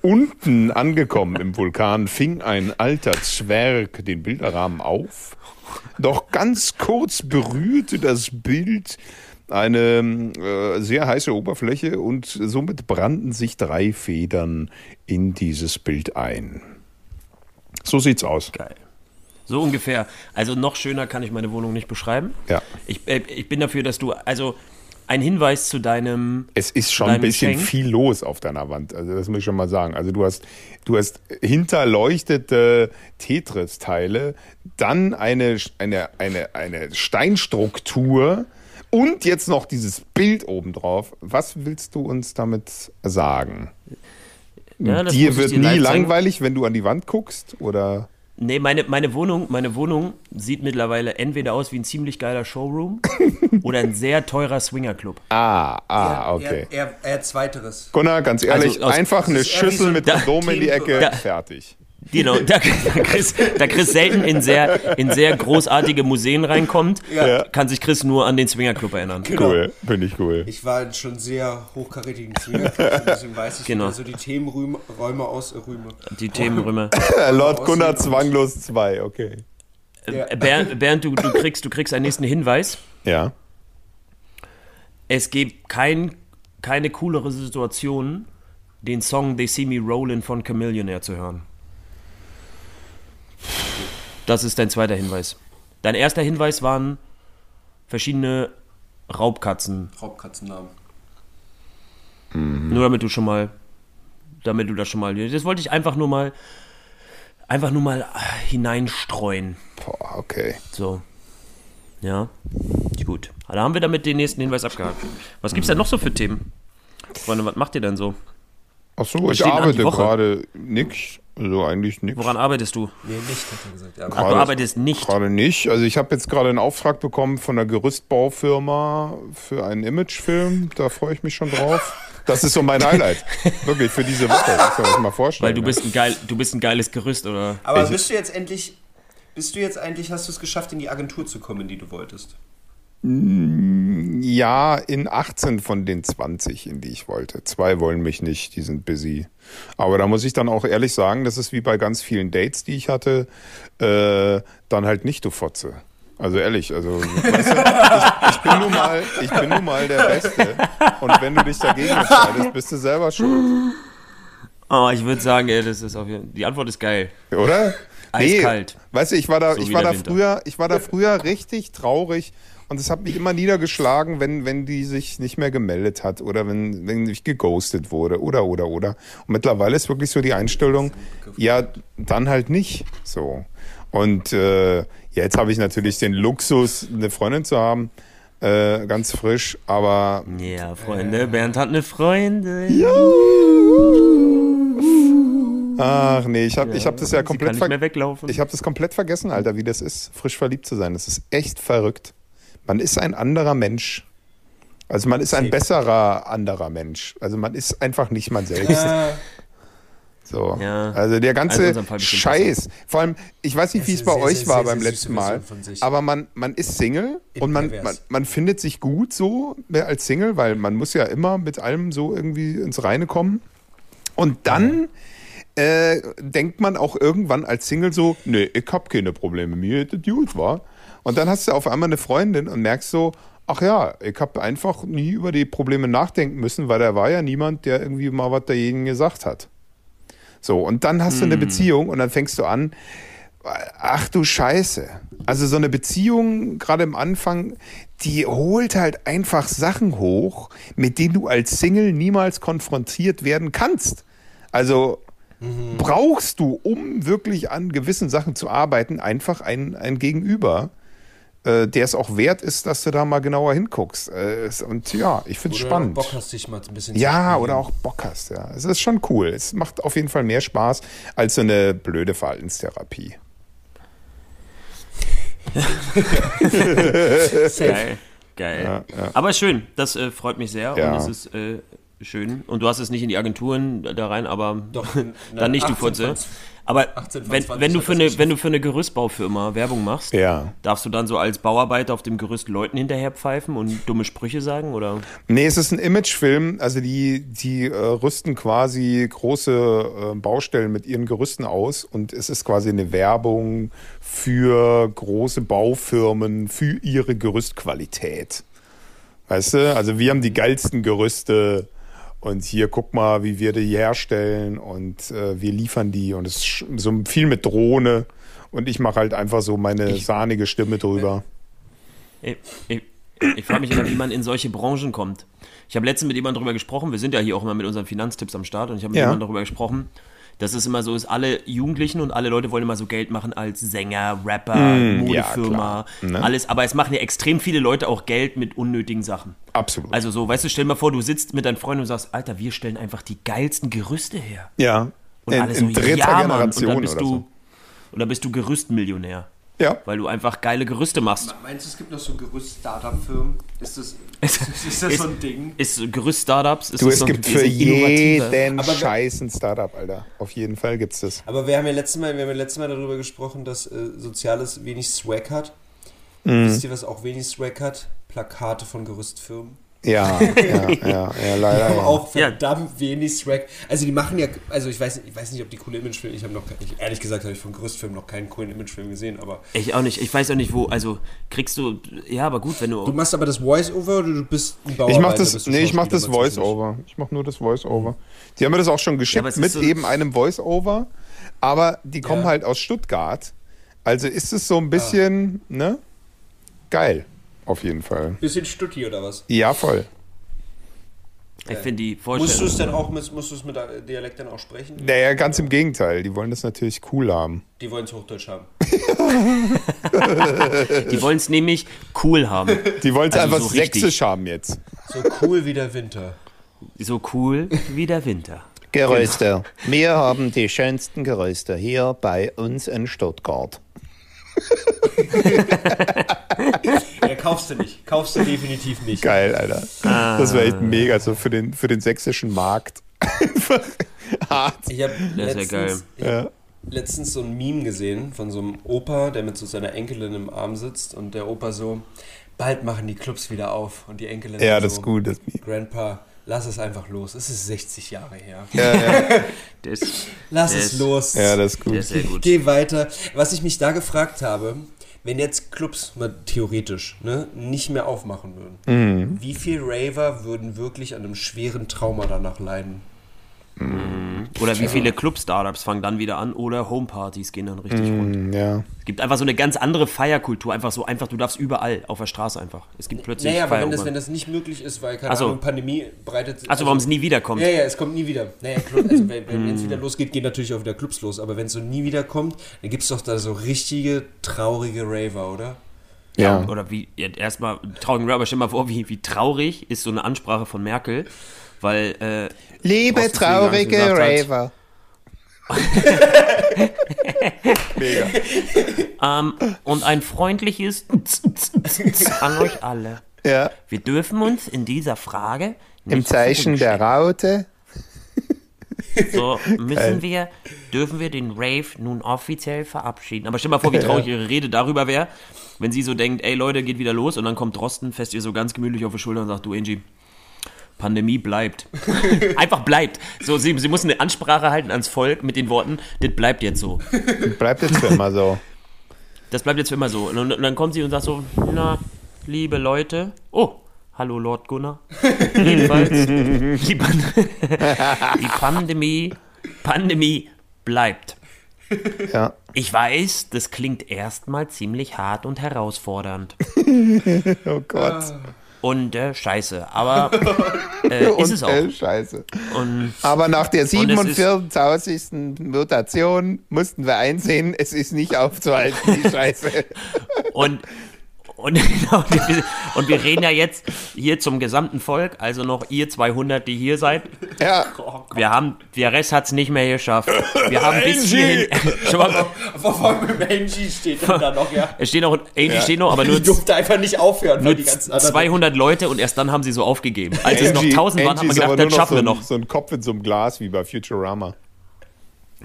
Unten angekommen im Vulkan fing ein alter Zwerg den Bilderrahmen auf, doch ganz kurz berührte das Bild eine äh, sehr heiße Oberfläche und somit brannten sich drei Federn in dieses Bild ein. So sieht's aus. Geil. So ungefähr. Also noch schöner kann ich meine Wohnung nicht beschreiben. Ja. Ich, äh, ich bin dafür, dass du, also ein Hinweis zu deinem. Es ist schon ein bisschen Geschenk? viel los auf deiner Wand. Also das muss ich schon mal sagen. Also du hast, du hast hinterleuchtete Tetris-Teile, dann eine, eine, eine, eine Steinstruktur und jetzt noch dieses Bild obendrauf. Was willst du uns damit sagen? Ja, Dir wird dir nie langweilig, wenn du an die Wand guckst? Oder? Nee, meine, meine Wohnung, meine Wohnung sieht mittlerweile entweder aus wie ein ziemlich geiler Showroom [laughs] oder ein sehr teurer Swingerclub. Ah, ah, okay. Er, er, er hat zweiteres. Gunnar, ganz ehrlich, Also aus- einfach eine Schüssel so mit Kondom in die Ecke, Da- fertig. Genau, da, da, Chris, da Chris selten in sehr, in sehr großartige Museen reinkommt, Ja. kann sich Chris nur an den Swingerclub erinnern. Genau. Cool, finde ich cool. Ich war in schon sehr hochkarätigen Zwingerclubs, deswegen weiß ich, Genau. so die Themenräume Räume aus äh, Rüme. Die Themenrömer. [laughs] Lord Gunnar zwanglos 2, okay. Ja. Äh, Bernd, Bernd du, du, kriegst, du kriegst einen nächsten Hinweis. Ja. Es gibt kein, keine coolere Situation, den Song They See Me Rollin' von Chameleonaire zu hören. Das ist dein zweiter Hinweis. Dein erster Hinweis waren verschiedene Raubkatzen. Raubkatzennamen. Nur damit du schon mal, damit du das schon mal, das wollte ich einfach nur mal, einfach nur mal äh, hineinstreuen. Boah, okay. So. Ja. Gut. Da haben wir damit den nächsten Hinweis abgehakt. Was gibt's denn noch so für Themen? Freunde, was macht ihr denn so? Ach so, ich arbeite gerade nix. Also eigentlich nichts. Woran arbeitest du? Nee, nicht, hat er gesagt. Ja, aber du arbeitest nicht. Gerade nicht. Also ich habe jetzt gerade einen Auftrag bekommen von einer Gerüstbaufirma für einen Imagefilm. Da freue ich mich schon drauf. Das ist so mein Highlight. Wirklich, für diese Woche. Das kann man sich mal vorstellen. Weil du bist ein geil, du bist ein geiles Gerüst, oder? aber Ich- bist du jetzt endlich, bist du jetzt eigentlich, hast du es geschafft, in die Agentur zu kommen, die du wolltest? Ja, in 18 von den 20, in die ich wollte. Zwei wollen mich nicht, die sind busy. Aber da muss ich dann auch ehrlich sagen, das ist wie bei ganz vielen Dates, die ich hatte, äh, dann halt nicht, du Fotze. Also ehrlich, also weißt du, ich, ich, bin nun mal, ich bin nun mal der Beste. Und wenn du dich dagegen entscheidest, bist du selber schuld. Oh, ich würde sagen, ey, das ist auf jeden Die Antwort ist geil. Oder? Eiskalt. Nee, weißt du, ich war da, So ich war da Winter. früher, ich war da früher richtig traurig und es hat mich immer niedergeschlagen, wenn, wenn die sich nicht mehr gemeldet hat oder wenn, wenn ich geghostet wurde oder, oder, oder. Und mittlerweile ist wirklich so die Einstellung, ja, dann halt nicht so. Und äh, jetzt habe ich natürlich den Luxus, eine Freundin zu haben, äh, ganz frisch, aber Ja, Freunde, Bernd hat eine Freundin. ach nee, ich habe ich hab das ja komplett nicht ver mehr weglaufen. Ich habe das komplett vergessen, Alter, wie das ist, frisch verliebt zu sein. Das ist echt verrückt. Man ist ein anderer Mensch. Also man ist ein besserer anderer Mensch. Also man ist einfach nicht man selbst. So. Ja. Also der Also ganze bestimmt Scheiß. Vor allem, ich weiß nicht, wie es bei sehr, euch sehr, war sehr, beim sehr letzten Mal. Aber man, man ist Single und man, man, man findet sich gut so mehr als Single, weil man muss ja immer mit allem so irgendwie ins Reine kommen. Und dann äh, denkt man auch irgendwann als Single so, nee, ich hab keine Probleme, mir ist das gut, war. Und dann hast du auf einmal eine Freundin und merkst so, ach ja, ich habe einfach nie über die Probleme nachdenken müssen, weil da war ja niemand, der irgendwie mal was dagegen gesagt hat. So, und dann hast du eine Beziehung und dann fängst du an, ach du Scheiße. Also so eine Beziehung, gerade im Anfang, die holt halt einfach Sachen hoch, mit denen du als Single niemals konfrontiert werden kannst. Also brauchst du, um wirklich an gewissen Sachen zu arbeiten, einfach ein, ein Gegenüber, äh, der es auch wert ist, dass du da mal genauer hinguckst. Äh, und ja, ich finde es Oder spannend. Bock hast, dich mal ein bisschen zu Ja, oder auch Bock hast, ja. Es ist schon cool. Es macht auf jeden Fall mehr Spaß als so eine blöde Verhaltenstherapie. [laughs] Geil. [laughs] Geil. Aber schön, das äh, freut mich sehr Ja. und es ist äh, schön. Und du hast es nicht in die Agenturen da rein, aber Doch, [laughs] dann nicht, du 18 Fotze. von- Aber 18 von wenn, 20 wenn, du für eine, wenn du für eine Gerüstbaufirma Werbung machst, Ja. darfst du dann so als Bauarbeiter auf dem Gerüst Leuten hinterher pfeifen und dumme Sprüche sagen? Oder? Nee, es ist ein Imagefilm. Also die, die äh, rüsten quasi große äh, Baustellen mit ihren Gerüsten aus und es ist quasi eine Werbung für große Baufirmen, für ihre Gerüstqualität. Weißt du? Also wir haben die geilsten Gerüste und hier guck mal, wie wir die herstellen und äh, wir liefern die und es ist so viel mit Drohne und ich mache halt einfach so meine sahnige Stimme drüber. Ich, ich, ich frage mich immer, wie man in solche Branchen kommt. Ich habe letztens mit jemandem darüber gesprochen, wir sind ja hier auch immer mit unseren Finanztipps am Start und ich habe mit Ja. jemandem darüber gesprochen, dass es immer so ist, alle Jugendlichen und alle Leute wollen immer so Geld machen als Sänger, Rapper, Mm, ja, Modefirma, klar, ne? alles. Aber es machen ja extrem viele Leute auch Geld mit unnötigen Sachen. Absolut. Also so, weißt du, stell dir mal vor, du sitzt mit deinen Freunden und sagst, Alter, wir stellen einfach die geilsten Gerüste her. ja. Und in, alle so, in dritter ja, Mann. Und Generation dann bist oder du, so. und dann bist du Gerüstmillionär, Ja. weil du einfach geile Gerüste machst. Meinst du, es gibt noch so Gerüst-Startup-Firmen? Ist das, [laughs] ist das so ein Ding? Ist Gerüst-Startups? ist Du, das es so- gibt für jeden Aber- Scheiß ein Startup, Alter. Auf jeden Fall gibt's das. Aber wir haben ja letztes Mal, wir haben ja letztes Mal darüber gesprochen, dass äh, Soziales wenig Swag hat. Mhm. Wisst ihr, was auch wenig Swag hat? Plakate von Gerüstfirmen. [laughs] Ja, ja, ja, ja, Die leider. haben Ja. auch Ja. verdammt wenig Swag. Also die machen ja, also ich weiß, ich weiß nicht, ob die coole Imagefilme, ich habe noch, ich, ehrlich gesagt habe ich von Gerüstfilmen noch keinen coolen Imagefilm gesehen, aber Ich auch nicht. Ich weiß auch nicht, wo. Also kriegst du. Ja, aber gut, wenn du. du machst aber das Voice-Over oder du bist ein Bauarbeiter? Ich mach das, nee, ich mach das Voice-Over. Ich mach nur das Voice-Over. Die haben mir das auch schon geschickt mit so- eben einem Voice-Over, aber die kommen Ja. halt aus Stuttgart. Also ist es so ein bisschen, ne? Geil. Auf jeden Fall. Bisschen Stutti oder was? Ja, voll. ich finde die Musst Vorstellung. du es denn auch mit, musst du es mit der Dialekt dann auch sprechen? Naja, ganz im Gegenteil. Die wollen das natürlich cool haben. Die wollen es Hochdeutsch haben. [laughs] Die wollen es nämlich cool haben. Die wollen es Also einfach so richtig. sächsisch haben jetzt. So cool wie der Winter. So cool wie der Winter. Geröste. Wir haben die schönsten Geröste hier bei uns in Stuttgart. [laughs] Ja, kaufst du nicht. Kaufst du definitiv nicht. Geil, Alter. Das wäre echt mega, so für den, für den sächsischen Markt. Einfach [laughs] hart. Ich habe Das ist ja letztens, geil. ich hab letztens so ein Meme gesehen von so einem Opa, der mit so seiner Enkelin im Arm sitzt und der Opa so, bald machen die Clubs wieder auf und die Enkelin Ja, so, das ist gut. Das Grandpa, lass es einfach los. Es ist 60 Jahre her. [laughs] Der ist, Lass Der es ist- los. ja, das ist gut. ist sehr gut. Geh weiter. Was ich mich da gefragt habe, wenn jetzt Clubs mal theoretisch ne, nicht mehr aufmachen würden, Mhm. wie viel Raver würden wirklich an einem schweren Trauma danach leiden? Oder wie viele Club-Startups fangen dann wieder an oder Homepartys gehen dann richtig rund. Mm, Ja. Es gibt einfach so eine ganz andere Feierkultur. Einfach so, einfach, du darfst überall auf der Straße einfach. Es gibt plötzlich Naja, aber wenn das, wenn das nicht möglich ist, weil keine so. Ahnung, Pandemie breitet sich. Also warum es nie wiederkommt. Ja, ja, es kommt nie wieder. Naja, Club, also [laughs] wenn es wieder losgeht, gehen natürlich auch wieder Clubs los. Aber wenn es so nie wieder kommt, dann gibt es doch da so richtige traurige Raver, oder? Ja. Oder wie, ja, erstmal traurigen Rapper, stell mal vor, wie, wie traurig ist so eine Ansprache von Merkel, weil, äh, Liebe traurige. Raver. Mega. ähm, und ein freundliches [laughs] an euch alle. Ja. Wir dürfen uns in dieser Frage Im Zeichen der Raute. So [laughs] müssen wir, dürfen wir den Rave nun offiziell verabschieden. Aber stell mal vor, wie traurig ihre Rede darüber wäre, wenn sie so denkt, ey Leute, geht wieder los und dann kommt Drosten, fest ihr so ganz gemütlich auf die Schulter und sagt, du Angie, Pandemie bleibt. [laughs] Einfach bleibt. So, sie, sie muss eine Ansprache halten ans Volk mit den Worten, das bleibt jetzt so. Bleibt jetzt für immer so. [laughs] Das bleibt jetzt für immer so. Und, und dann kommt sie und sagt so, na, liebe Leute, oh, hallo Lord Gunnar. [laughs] Jedenfalls, die, Pan die Pandemie, Pandemie bleibt. Ja. Ich weiß, das klingt erstmal ziemlich hart und herausfordernd. Oh Gott. Und äh, scheiße. Aber [laughs] äh, ist es auch. äh, scheiße. Und Aber nach der Und es ist- 47.000. Mutation mussten wir einsehen, es ist nicht aufzuhalten, die [laughs] Scheiße. Und, [laughs] und, wir- und wir reden ja jetzt hier zum gesamten Volk, also noch ihr 200, die hier seid. Ja, Wir haben, der Rest hat es nicht mehr geschafft. Wir haben bis hierhin. [laughs] Schon mal, Vor allem im Angie steht dann da noch, ja. es steht noch, Angie steht noch, aber nur, Ich durfte einfach nicht aufhören, weil nur die ganzen anderen 200 Leute und erst dann haben sie so aufgegeben. Als es noch 1000 waren, haben wir gedacht, nur das schaffen so wir noch. So ein Kopf in so einem Glas wie bei Futurama.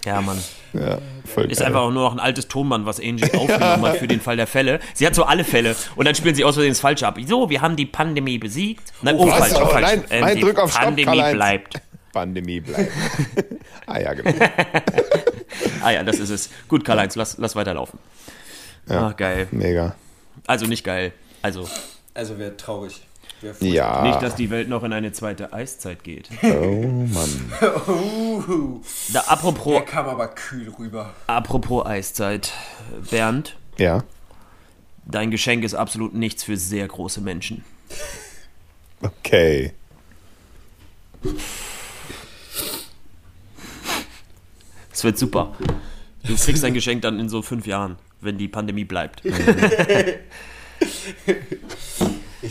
Ja, Mann. Ja, voll Ist geil. einfach auch nur noch ein altes Tonband, was Angie aufgenommen hat für den Fall der Fälle. Sie hat so alle Fälle und dann spielen sie aus Versehen das Falsche ab. So, wir haben die Pandemie besiegt. Nein, oh, was? falsch, Oh, falsch. nein, Ähm, nein, drück auf Stopp, Pandemie Karl-Heinz. bleibt. Pandemie bleibt. [laughs] ah ja, genau. [laughs] Ah ja, das ist es. Gut, Karl-Heinz, lass, lass weiterlaufen. Ah, geil. Mega. Also nicht geil. Also Also wäre traurig. Ja. nicht, dass die Welt noch in eine zweite Eiszeit geht. Oh Mann. Uhu. [laughs] Da, apropos, Der kam aber kühl rüber. apropos Eiszeit. Bernd, Ja. dein Geschenk ist absolut nichts für sehr große Menschen. Okay. Es wird super. Du kriegst dein Geschenk dann in so fünf Jahren, wenn die Pandemie bleibt. [laughs]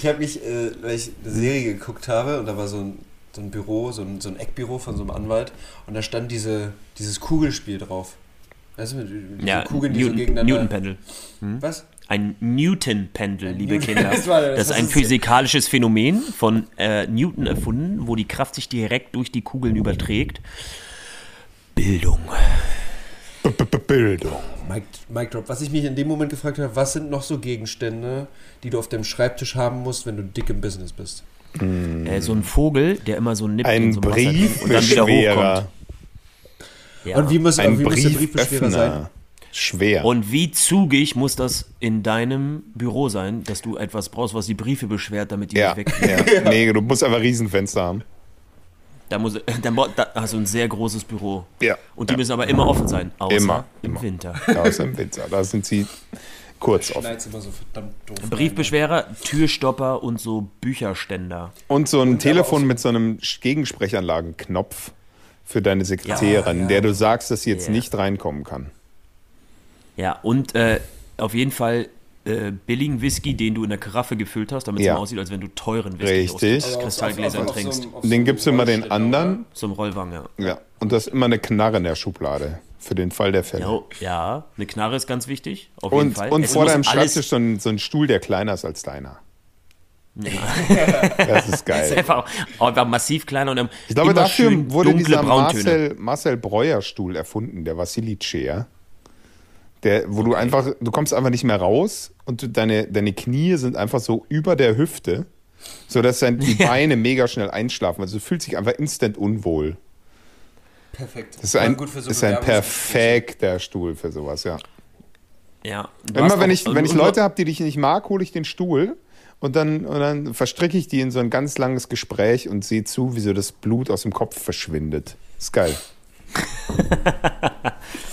Ich habe mich, äh, weil ich eine Serie geguckt habe und da war so ein, so ein Büro, so ein, so ein Eckbüro von so einem Anwalt und da stand diese, dieses Kugelspiel drauf. Weißt du, mit diese Ja, Kugeln, die so Newton, gegeneinander... Newton-Pendel. Was? Ein Newton-Pendel, liebe Newton- Kinder. [laughs] Das das Das ist ein physikalisches Phänomen von äh, Newton erfunden, wo die Kraft sich direkt durch die Kugeln überträgt. Bildung. Bildung. Mike, Mike Drop. Was ich mich in dem Moment gefragt habe, was sind noch so Gegenstände, die du auf dem Schreibtisch haben musst, wenn du dick im Business bist? Äh, so ein Vogel, der immer so nippt in Ein so einem Wasser drin und dann wieder Briefbeschwerer. hochkommt. Ja. Und wie muss, Ein wie muss der Briefbeschwerer sein? Schwer. Und wie zugig muss das in deinem Büro sein, dass du etwas brauchst, was die Briefe beschwert, damit die ja, nicht wegfliegen? ja. Nee, du musst einfach Riesenfenster haben. Da, muss, [laughs] da, da hast du ein sehr großes Büro. Ja. Und die müssen aber immer offen sein, außer Immer, im immer. Winter. [laughs] Außer im Winter. Da sind sie kurz offen. So verdammt doof. rein, Briefbeschwerer, Türstopper und so Bücherständer. Und so ein aber Telefon mit so einem Gegensprechanlagenknopf für deine Sekretärin, Ja, ja. der du sagst, dass sie jetzt Ja. nicht reinkommen kann. Ja, und äh, auf jeden Fall äh, billigen Whisky, den du in der Karaffe gefüllt hast, damit es Ja. mal aussieht, als wenn du teuren Whisky Richtig. aus Aber Kristallgläsern auf trinkst. so Den gibst du immer den anderen. So ein Rollwang, ja. Ja. Und du hast immer eine Knarre in der Schublade. Für den Fall der Fälle. Ja, ja, eine Knarre ist ganz wichtig. Auf jeden Und, Fall. und Es vor deinem Schreibtisch so ein, so ein Stuhl, der kleiner ist als deiner. Ja. [laughs] Das ist ist geil. einfach, einfach massiv kleiner und Ich glaube, immer dafür schön wurde dunkle dieser Brauntöne. Marcel, Marcel Breuer Stuhl erfunden, der Vassili-Chair. Der, wo du einfach, du kommst einfach nicht mehr raus und deine, deine Knie sind einfach so über der Hüfte, sodass dann die [laughs] Beine mega schnell einschlafen. Also du fühlst dich einfach instant unwohl. Perfekt. Das ist ein, so ist ein perfekter Stuhl für sowas, ja. Ja. Immer wenn ich, wenn ich Leute habe, die dich nicht mag, hole ich den Stuhl und dann, und dann verstricke ich die in so ein ganz langes Gespräch und sehe zu, wie so das Blut aus dem Kopf verschwindet. Ist geil. [laughs]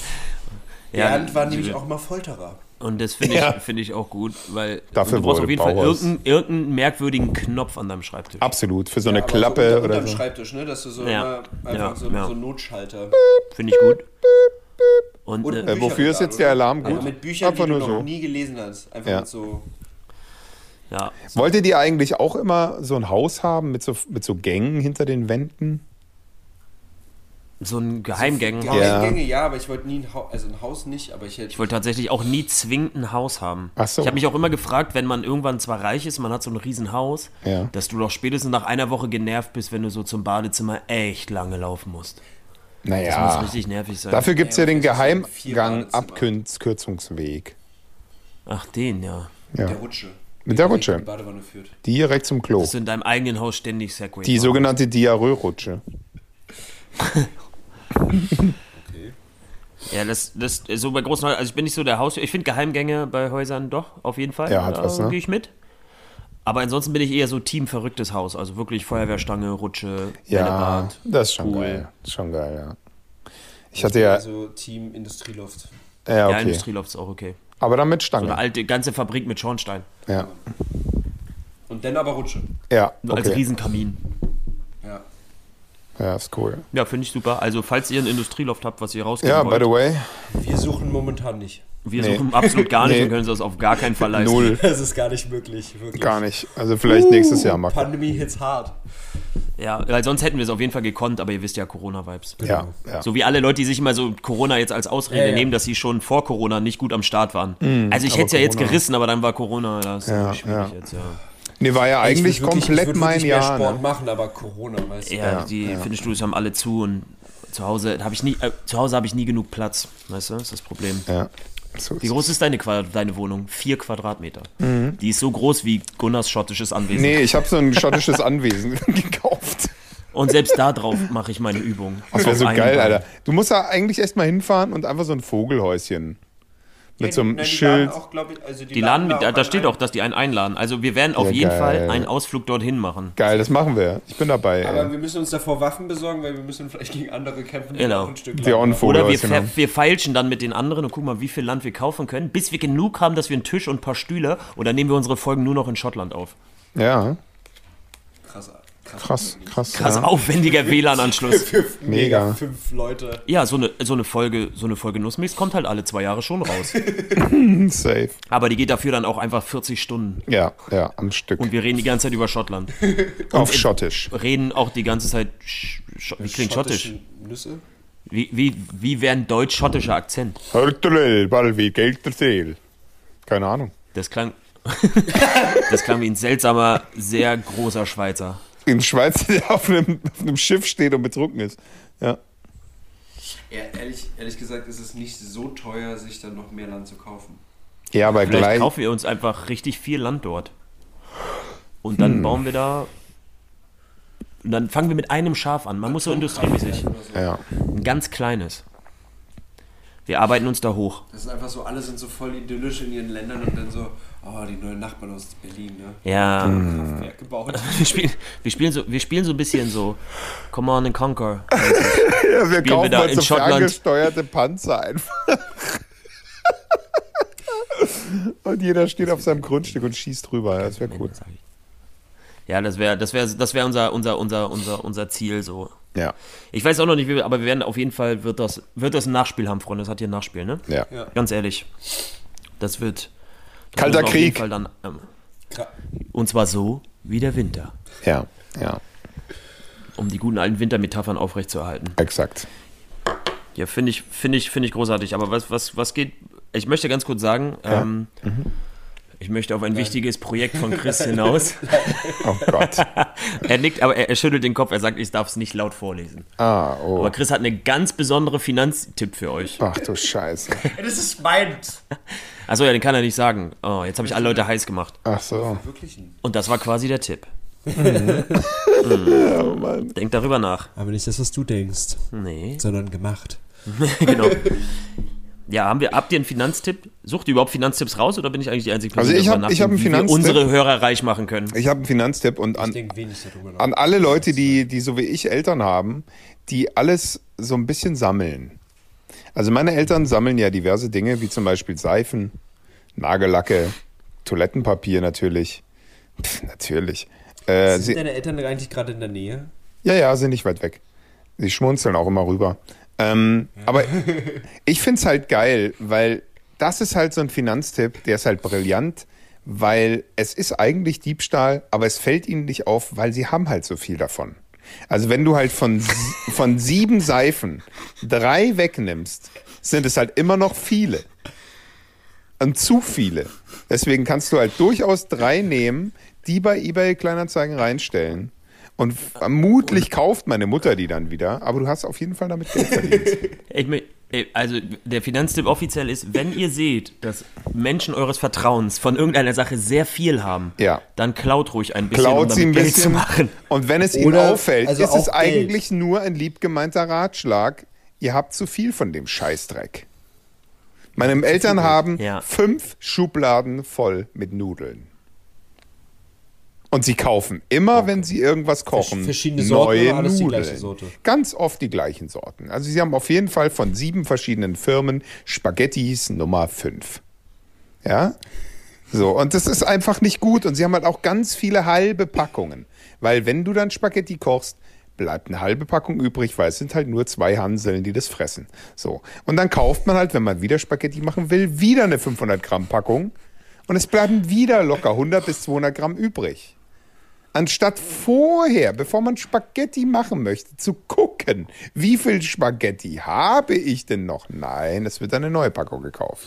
Ja, Bernd war nämlich auch mal Folterer. Und das finde ich, Ja. finde ich auch gut, weil Dafür du brauchst auf jeden Fall irgendeinen, irgendeinen merkwürdigen Knopf an deinem Schreibtisch. Absolut. Für so eine Ja, Klappe so unter, oder unterm so. Schreibtisch, ne? Dass du so Ja. immer einfach Ja, so, ja. so einen Notschalter. Finde ich gut. Und, Und äh, Äh, wofür ist jetzt der Alarm Aber gut? mit Büchern, Einfach die du nur noch so. nie gelesen hast. Einfach Ja. mit so. ja, Wolltet ihr eigentlich auch immer so ein Haus haben mit so, mit so Gängen hinter den Wänden? So ein Geheimgang. Ja. Ja. Gänge, ja, aber ich wollte nie ein Haus, also ein Haus nicht, aber ich hätte. Ich wollte tatsächlich auch nie zwingend ein Haus haben. Ach so. Ich habe mich auch immer gefragt, wenn man irgendwann zwar reich ist, man hat so ein Riesenhaus, Ja. dass du doch spätestens nach einer Woche genervt bist, wenn du so zum Badezimmer echt lange laufen musst. Das muss Naja. richtig nervig sein. Dafür gibt es ja Ja, den das sind so vier Geheimgang Badezimmer. Abkürzungsweg. Ach, den, ja. Ja. der Rutsche. Mit der Rutsche. die Badewanne führt. Direkt zum Klo. Dass du in deinem eigenen Haus ständig Segway Die sogenannte Diarrhoe-Rutsche. [laughs] [laughs] Ja, das, das so bei großen Häusern, also ich bin nicht so der Haus, ich finde Geheimgänge bei Häusern doch, auf jeden Fall. Ja, hat da was, ne? gehe ich mit. Aber ansonsten bin ich eher so Team verrücktes Haus, also wirklich Feuerwehrstange, Rutsche, Ja, Bällebad. das ist schon Pool. geil. Das ist schon geil, ja. Ich hatte ja, Also Team Industrieluft. ja, Ja, okay. Industrieloft ist auch okay. Aber dann mit So eine Stange. alte ganze Fabrik mit Schornstein. Ja. Und dann aber Rutsche. Ja, Als okay. Riesenkamin. Ja. Ja, ist cool. Ja, finde ich super. Also, falls ihr ein Industrieloft habt, was ihr rausgeben Ja, by wollt, the way, Wir suchen momentan nicht. wir Nee. suchen absolut gar nicht Nee. und können uns das auf gar keinen Fall leisten. null. Das ist gar nicht möglich. Wirklich. Gar nicht. Also vielleicht nächstes Jahr mal. Pandemie hits hart. Ja, weil sonst hätten wir es auf jeden Fall gekonnt, aber ihr wisst ja, Corona-Vibes. Ja, ja. So wie alle Leute, die sich immer so Corona jetzt als Ausrede Ja, ja. nehmen, dass sie schon vor Corona nicht gut am Start waren. also ich hätte es ja jetzt gerissen, aber dann war Corona, das ist Ja, schwierig ja. jetzt, ja. Nee, war ja eigentlich Ich wirklich- ich komplett mein wirklich mehr Jahr. Sport Ne? machen, aber Corona, weißt du. Ja, Ja, die ja. Fitnessstudios haben alle zu und zu Hause habe ich nie, äh, zu Hause habe ich nie genug Platz, weißt du, das ist das Problem. Ja. So Wie groß ist deine, Qua- deine Wohnung? Vier Quadratmeter. Die ist so groß wie Gunnars schottisches Anwesen. Nee, ich habe so ein [laughs] schottisches Anwesen [laughs] gekauft. Und selbst da drauf mache ich meine Übung. Das wäre so geil. Alter. Du musst da eigentlich erst mal hinfahren und einfach so ein Vogelhäuschen mit so einem Nein, die Schild. laden Auch, ich, also Die laden, da, da an steht ein- auch, dass die einen einladen. Also wir werden auf Ja, jeden geil. Fall einen Ausflug dorthin machen. Geil, das machen wir. Ich bin dabei. Aber Ey. wir müssen uns davor Waffen besorgen, weil wir müssen vielleicht gegen andere kämpfen, die Genau. auch ein Stück Die auch ein haben. Oder wir, haben. wir feilschen dann mit den anderen und gucken mal, wie viel Land wir kaufen können, bis wir genug haben, dass wir einen Tisch und ein paar Stühle und dann nehmen wir unsere Folgen nur noch in Schottland auf. Ja, Krass, krass. Krass, krass. Krass ja. aufwendiger WLAN-Anschluss. Mega. Fünf Leute. Ja, so eine, so eine Folge, so eine Folge Nussmix kommt halt alle zwei Jahre schon raus. [laughs] Safe. Aber die geht dafür dann auch einfach 40 Stunden. Ja, ja, am Stück. Und wir reden die ganze Zeit über Schottland. [laughs] Auf Schottisch. Reden auch die ganze Zeit. Sch Sch wie klingt schottisch? Nüsse? Wie, wie, wie wäre ein deutsch-schottischer Akzent? Hörtel, Balvi, Gelterseel. Keine Ahnung. Das klang. [laughs] das klang wie ein seltsamer, sehr großer Schweizer. In Schweiz, der auf einem, auf einem Schiff steht und betrunken ist. Ja. Ja, ehrlich, ehrlich gesagt ist es nicht so teuer, sich dann noch mehr Land zu kaufen. Ja, aber Vielleicht gleich. kaufen wir uns einfach richtig viel Land dort. Und dann bauen wir da. Und dann fangen wir mit einem Schaf an. Man muss so industriemäßig. Ja. Ein ganz kleines. Wir arbeiten uns da hoch. Das ist einfach so, alle sind so voll idyllisch in ihren Ländern und dann so, oh, die neuen Nachbarn aus Berlin, ne? Ja. Kraftwerk gebaut. [laughs] Wir, spielen, wir, spielen so, wir spielen so ein bisschen so Come on and Conquer. [laughs] ja wir kaufen da uns in so ferngesteuerte Panzer einfach. und jeder steht auf seinem Grundstück und schießt drüber. Das wäre cool. Ja, das wäre das wär, das wär unser, unser, unser, unser, unser Ziel so. Ja. Ich weiß auch noch nicht, wie wir, aber wir werden auf jeden Fall, wird das, wird das ein Nachspiel haben, Freunde. Das hat hier ein Nachspiel, ne? Ja. Ja. Ganz ehrlich. Das wird. Kalter Krieg. Dann, ähm, und zwar so wie der Winter. Ja. Ja. Um die guten alten Wintermetaphern aufrechtzuerhalten. Exakt. Ja, finde ich, finde ich, finde ich großartig. Aber was, was, was geht. Ich möchte ganz kurz sagen, ähm, ich möchte auf ein wichtiges Projekt von Chris hinaus. [laughs] Oh Gott. [laughs] er nickt, aber er, er schüttelt den Kopf, er sagt, ich darf es nicht laut vorlesen. Ah, oh. Aber Chris hat eine ganz besondere Finanztipp für euch. Ach du Scheiße. [laughs] Das ist meins. Achso, ja, den kann er nicht sagen. Oh, jetzt habe ich alle Leute heiß gemacht. Ach so. Und das war quasi der Tipp. Oh Mann. Denk darüber nach. Aber nicht das, was du denkst, Nee, sondern gemacht. genau. Ja, haben wir, habt ihr einen Finanztipp? Sucht ihr überhaupt Finanztipps raus oder bin ich eigentlich die einzige Person, Also ich hab- ich hab einen Finanztipp. unsere Hörer reich machen können? Ich habe einen Finanztipp und an, an alle Leute, die, die so wie ich Eltern haben, die alles so ein bisschen sammeln. Also meine Eltern sammeln ja diverse Dinge, wie zum Beispiel Seifen, Nagellacke, Toilettenpapier natürlich. Pff, natürlich. Äh, Sind sie, deine Eltern eigentlich gerade in der Nähe? ja, ja, sind nicht weit weg. Sie schmunzeln auch immer rüber. Ähm, aber [laughs] ich find's halt geil, weil das ist halt so ein Finanztipp, der ist halt brillant, weil es ist eigentlich Diebstahl, aber es fällt ihnen nicht auf, weil sie haben halt so viel davon. Also wenn du halt von, [laughs] von sieben Seifen drei wegnimmst, sind es halt immer noch viele. Und zu viele. Deswegen kannst du halt durchaus drei nehmen, die bei eBay Kleinanzeigen reinstellen. Und vermutlich kauft meine Mutter die dann wieder, aber du hast auf jeden Fall damit Geld verdient. [laughs] Ich, also der Finanztipp offiziell ist, wenn ihr seht, dass Menschen eures Vertrauens von irgendeiner Sache sehr viel haben, Ja. dann klaut ruhig ein bisschen, um Klaut sie ein Geld zu bisschen. machen. Und wenn es ihnen auffällt, also ist es Geld. eigentlich nur ein lieb gemeinter Ratschlag. Ihr habt zu viel von dem Scheißdreck. Meine Eltern haben Ja. fünf Schubladen voll mit Nudeln. Und sie kaufen immer, wenn sie irgendwas kochen, verschiedene Sorten neue oder alles die Nudeln. gleiche Sorte? Ganz oft die gleichen Sorten. Also sie haben auf jeden Fall von sieben verschiedenen Firmen Spaghettis Nummer 5. Ja? So, und das ist einfach nicht gut. Und sie haben halt auch ganz viele halbe Packungen. Weil wenn du dann Spaghetti kochst, bleibt eine halbe Packung übrig, weil es sind halt nur zwei Hanseln, die das fressen. So. Und dann kauft man halt, wenn man wieder Spaghetti machen will, wieder eine 500 Gramm Packung. Und es bleiben wieder locker 100 bis 200 Gramm übrig. Anstatt vorher, bevor man Spaghetti machen möchte, zu gucken, wie viel Spaghetti habe ich denn noch? Nein, es wird eine neue Packung gekauft.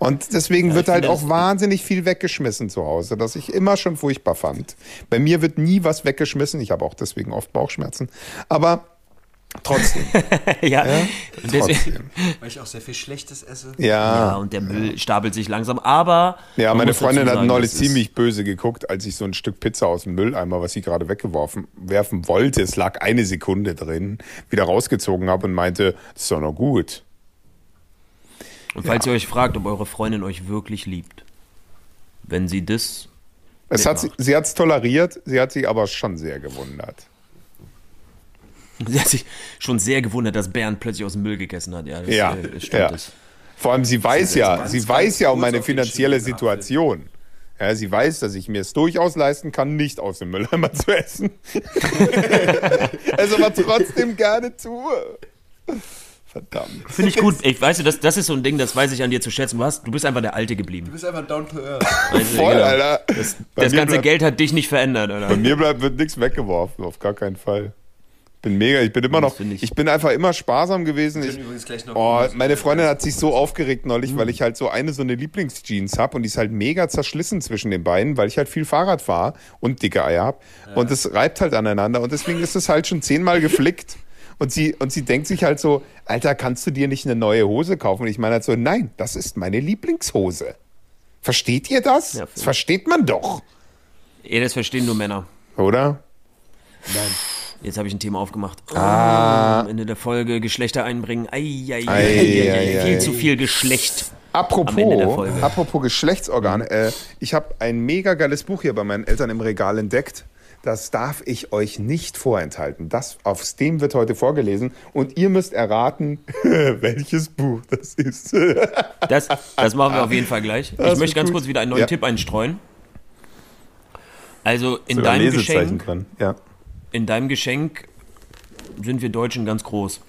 Und deswegen wird ich halt auch wahnsinnig viel weggeschmissen zu Hause, das ich immer schon furchtbar fand. Bei mir wird nie was weggeschmissen. Ich habe auch deswegen oft Bauchschmerzen. Aber trotzdem. [laughs] ja. Deswegen- trotzdem. Weil ich auch sehr viel Schlechtes esse. ja, Ja. und der Müll stapelt sich langsam. Aber. Ja, meine Freundin hat sagen, neulich das ist- ziemlich böse geguckt, als ich so ein Stück Pizza aus dem Mülleimer, was sie gerade weggeworfen werfen wollte, es lag eine Sekunde drin, wieder rausgezogen habe und meinte, das ist doch noch gut. Und falls ihr euch fragt, ob eure Freundin euch wirklich liebt, wenn sie das. Es hat sie hat es toleriert, sie hat sich aber schon sehr gewundert. [laughs] Sie hat sich schon sehr gewundert, dass Bernd plötzlich aus dem Müll gegessen hat. Ja, das, Ja, äh, stimmt. ja. Das. Vor allem, sie weiß ja, ganz, sie ganz weiß ja um meine finanzielle Situation. Ja, sie weiß, dass ich mir es durchaus leisten kann, nicht aus dem Mülleimer [laughs] zu essen. es [laughs] aber trotzdem gerne tue. Verdammt. Finde ich gut. Ich weiß, das, das ist so ein Ding, das weiß ich an dir zu schätzen. Du, hast, du bist einfach der Alte geblieben. Du bist einfach down to earth. Weißt du, Voll, genau. Alter. Das, das ganze bleibt- Geld hat dich nicht verändert, oder? Bei mir bleibt, wird nichts weggeworfen, auf gar keinen Fall. Bin mega, ich bin immer noch, ich, ich- bin einfach immer sparsam gewesen. Ich, oh, meine. Freundin hat sich so aufgeregt neulich, weil ich halt so eine so eine Lieblingsjeans habe und die ist halt mega zerschlissen zwischen den Beinen, weil ich halt viel Fahrrad fahre und dicke Eier habe und das reibt halt aneinander und deswegen ist es halt schon zehnmal geflickt. [laughs] Und sie, und sie denkt sich halt so, Alter, kannst du dir nicht eine neue Hose kaufen? Und ich meine halt so, nein, das ist meine Lieblingshose. Versteht ihr das? Ja, das versteht man doch, Ja, das verstehen nur Männer. oder? Jetzt habe ich ein Thema aufgemacht. Oh, Ah. Am Ende der Folge Geschlechter einbringen. Ei, ei, ei, Viel zu viel Geschlecht. Apropos, apropos Geschlechtsorgane, äh, ich habe ein mega geiles Buch hier bei meinen Eltern im Regal entdeckt. Das darf ich euch nicht vorenthalten. Das, aus dem wird heute vorgelesen und ihr müsst erraten, [laughs] welches Buch das ist. [laughs] Das, das machen wir auf jeden Fall gleich. Ich Das möchte ist ganz gut. kurz wieder einen neuen Ja. Tipp einstreuen. Also in Sogar deinem, Lesezeichen Geschenk, dran. Ja. In deinem Geschenk sind wir Deutschen ganz groß.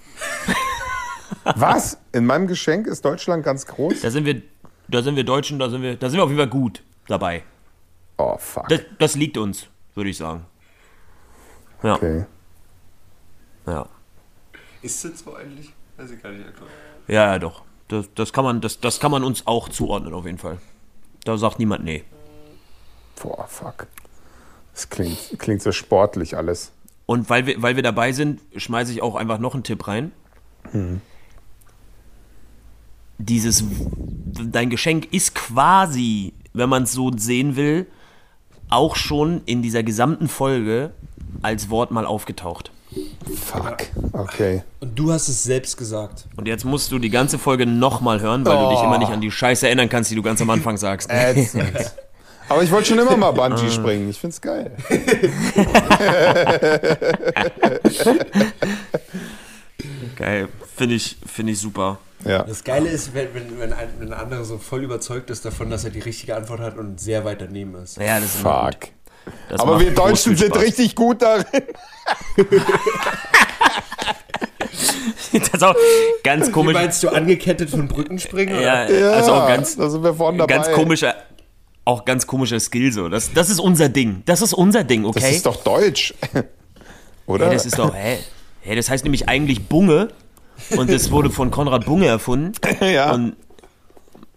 Was? In meinem Geschenk ist Deutschland ganz groß? Da sind wir, da sind wir Deutschen, da sind wir, da sind wir auf jeden Fall gut dabei. Oh, fuck. Das, das liegt uns, würde ich sagen. Ja, Okay. ja. Ist das so eigentlich? Weiß ich gar nicht. aktuell. Ja, ja, doch. Das, das, kann man, das, das kann man uns auch zuordnen, auf jeden Fall. Da sagt niemand nee. Boah, fuck. Das klingt, klingt so sportlich alles. Und weil wir, weil wir dabei sind, schmeiße ich auch einfach noch einen Tipp rein. Dieses, dein Geschenk ist quasi, wenn man es so sehen will, auch schon in dieser gesamten Folge als Wort mal aufgetaucht. Fuck. Okay. Und du hast es selbst gesagt. Und jetzt musst du die ganze Folge nochmal hören, weil du dich immer nicht an die Scheiße erinnern kannst, die du ganz am Anfang sagst. Ätzend. [laughs] Aber ich wollte schon immer mal Bungee [laughs] springen. Ich find's geil. [laughs] Geil, finde ich, finde ich super. Ja. Das Geile ist, wenn, wenn, wenn, ein, wenn ein anderer so voll überzeugt ist davon, dass er die richtige Antwort hat und sehr weit daneben ist. Ja, das ist Fuck. Aber wir Deutschen sind richtig gut darin. [laughs] Das ist auch ganz Wie komisch. meinst du, angekettet von Brücken springen? Ja, Oder? also auch ganz, da sind wir vorne dabei. ganz komischer, auch ganz komischer Skill so. Das, das ist unser Ding. Das ist unser Ding, okay? Das ist doch Deutsch. [laughs] Oder? hey, das ist doch, hä? Hey, das heißt nämlich eigentlich Bunge und das wurde von Konrad Bunge erfunden. [laughs] ja. Und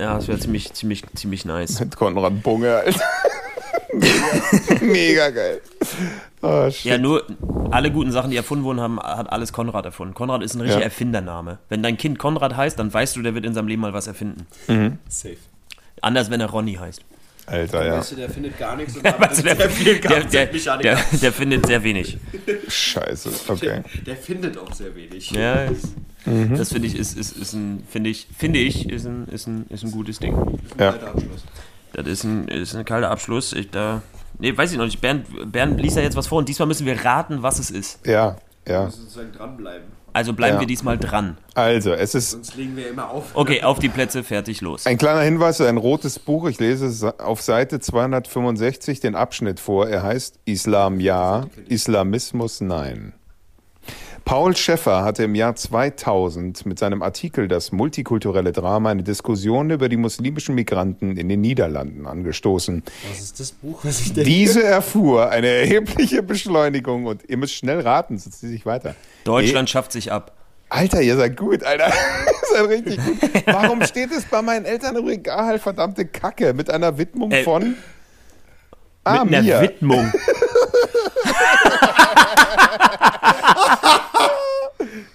ja, das wäre ziemlich, ziemlich, ziemlich nice. Mit Konrad Bunge, Alter. mega, [laughs] mega geil. Oh, shit. Ja, nur alle guten Sachen, die erfunden wurden, haben, hat alles Konrad erfunden. Konrad ist ein richtiger Ja. Erfindername. Wenn dein Kind Konrad heißt, dann weißt du, der wird in seinem Leben mal was erfinden. Safe. Anders, wenn er Ronny heißt. Alter, ja. Weißt du, der findet gar nichts [laughs] und Weißt du, der, sehr viel der, der, der, der findet sehr wenig. Scheiße. Okay. Der findet auch sehr wenig. Ja, ist, das finde ich, ist, ist, ist ein, finde ich, finde ich, ist ein, ist ein, ist ein gutes Ding. Ja. Abschluss. Das ist ein, ist ein kalter Abschluss. Ich, da, nee, weiß ich noch nicht. Bernd, Bernd liest da jetzt was vor und diesmal müssen wir raten, was es ist. Ja. Ja. müssen sozusagen dranbleiben. Also bleiben Ja. wir diesmal dran. Also, es ist Sonst legen wir immer auf. Okay, auf die Plätze, fertig, los. ein kleiner Hinweis, ein rotes Buch. Ich lese se- auf Seite 265 den Abschnitt vor. Er heißt Islam ja, Islamismus nein. Paul Schäffer hatte im Jahr 2000 mit seinem Artikel Das multikulturelle Drama eine Diskussion über die muslimischen Migranten in den Niederlanden angestoßen. Was ist das Buch, was ich denke? Diese erfuhr eine erhebliche Beschleunigung und ihr müsst schnell raten, sonst zieht sich weiter. Deutschland schafft sich ab. Alter, ihr seid gut, Alter. [laughs] ihr seid richtig gut. Warum steht es bei meinen Eltern im Regal, verdammte Kacke, mit einer Widmung Äh, von ah, Mit einer mir. Widmung. [laughs]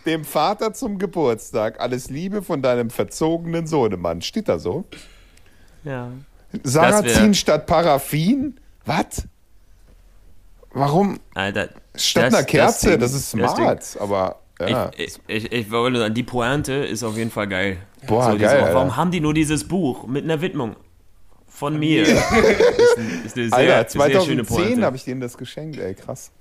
dem Vater zum Geburtstag. Alles Liebe von deinem verzogenen Sohnemann. Steht da so? Ja. Sarrazin wär- statt Paraffin? Was? Warum? Alter. Statt das- einer Kerze, Ding- das, ist das Ding- smart, aber ja. Ich, ich, ich wollte nur sagen, die Pointe ist auf jeden Fall geil. Boah, diese- geil, Warum Alter. haben die nur dieses Buch mit einer Widmung? Von mir. [laughs] ist, ein, ist eine sehr, Alter, sehr schöne 2010 Pointe. habe ich denen das geschenkt, ey, krass.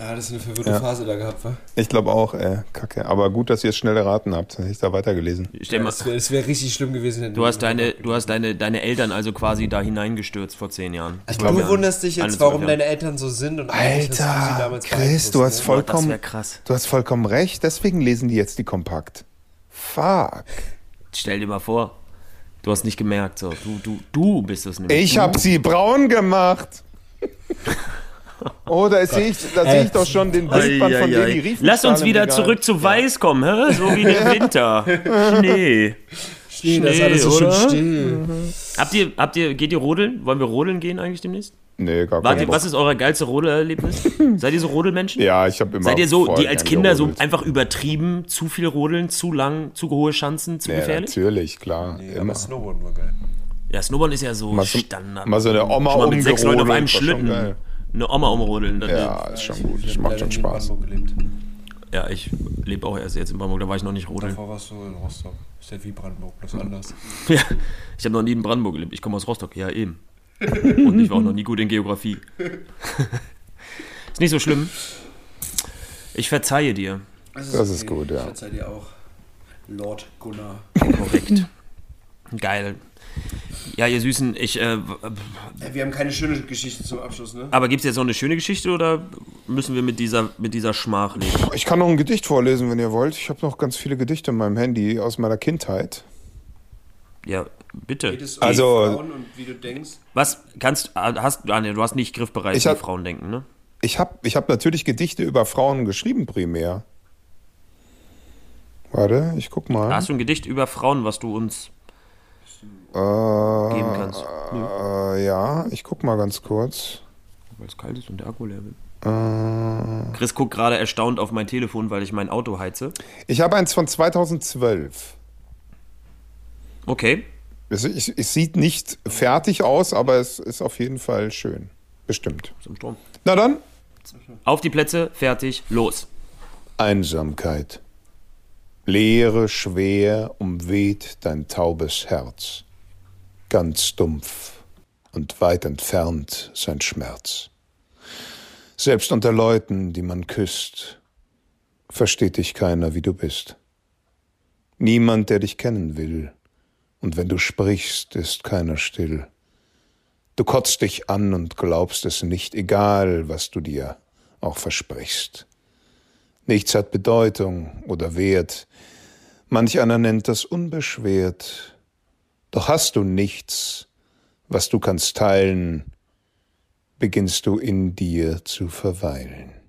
Ja, das ist eine verwirrte Ja. Phase da gehabt, wa? Ich glaube auch, ey, kacke. Aber gut, dass ihr es schnell erraten habt. Hätte ich da weitergelesen. Stell mal, Das wäre wär richtig schlimm gewesen. du hast, deine, du hast deine, deine Eltern also quasi da hineingestürzt vor zehn Jahren. Also du wunderst dich jetzt, 21 warum deine Eltern so sind und eigentlich hast du sie Alter, damals Chris, du hast das vollkommen, wäre krass. du hast vollkommen recht. Deswegen lesen die jetzt die kompakt. Fuck. Stell dir mal vor, du hast nicht gemerkt. So. Du, du, du bist es nämlich. Ich du. habe sie braun gemacht. [laughs] Oh, da sehe ich, da sehe ich doch schon den Bildband von. Leni Riefenstahl Lass uns im wieder zurück zu Weiß kommen, hä? so wie der [laughs] Winter. Schnee. Schnee, das ist Schnee, alles so schön still. Habt ihr, habt ihr, geht ihr rodeln? Wollen wir rodeln gehen eigentlich demnächst? Nee, gar Wart kein ihr, Bock. was ist euer geilste Rodelerlebnis? [laughs] Seid ihr so Rodelmenschen? Ja, ich habe immer Seid ihr so, die als Kinder so gerodelt. einfach übertrieben, zu viel rodeln, zu lang, zu hohe Chancen, zu Ja, gefährlich? natürlich, klar. Nee, immer. aber Snowboarden war geil. Ja, Snowboarden ist ja so Mal so- Standard. mal so eine Oma Schon mal mit sechs Leuten auf einem umgerodelt, war schon Schlitten. Eine Oma umrodeln. Das Ja, ist schon gut. Das macht schon Spaß. Ja, ich lebe auch erst jetzt in Brandenburg, da war ich noch nicht rodeln. Davor warst du in Rostock. Ist ja wie Brandenburg, bloß anders. [laughs] Ja, ich habe noch nie in Brandenburg gelebt. Ich komme aus Rostock, ja eben. Und ich war auch noch nie gut in Geografie. [laughs] ist nicht so schlimm. Ich verzeihe dir. Das ist gut, ja. Ich verzeih dir auch. Lord Gunnar. Korrekt. Geil. Ja, ihr Süßen, ich. Äh, wir haben keine schöne Geschichte zum Abschluss, ne? aber gibt es jetzt noch eine schöne Geschichte oder müssen wir mit dieser, mit dieser Schmach leben? Ich kann noch ein Gedicht vorlesen, wenn ihr wollt. Ich habe noch ganz viele Gedichte in meinem Handy aus meiner Kindheit. Ja, bitte. Geht es um Also- Frauen und wie du denkst? Was kannst hast ah, nee, du hast nicht griffbereit Ich hab- Frauen denken, ne? Ich habe ich hab natürlich Gedichte über Frauen geschrieben, primär. Warte, ich guck mal. Hast du ein Gedicht über Frauen, was du uns äh, geben kannst? Äh, ja, ich guck mal ganz kurz. Weil es kalt ist und der Akku leer wird. Äh, Chris guckt gerade erstaunt auf mein Telefon, weil ich mein Auto heize. ich habe eins von 2012. Okay. Es, es, es sieht nicht fertig aus, aber es ist auf jeden Fall schön. Bestimmt. Im Sturm. Na dann. Auf die Plätze, fertig, los. Einsamkeit. Leere, schwer umweht dein taubes Herz. Ganz dumpf und weit entfernt sein Schmerz. Selbst unter Leuten, die man küsst, versteht dich keiner, wie du bist. Niemand, der dich kennen will, und wenn du sprichst, ist keiner still. Du kotzt dich an und glaubst es nicht, egal was du dir auch versprichst. Nichts hat Bedeutung oder Wert. Manch einer nennt das unbeschwert. Doch hast du nichts, was du kannst teilen, beginnst du in dir zu verweilen.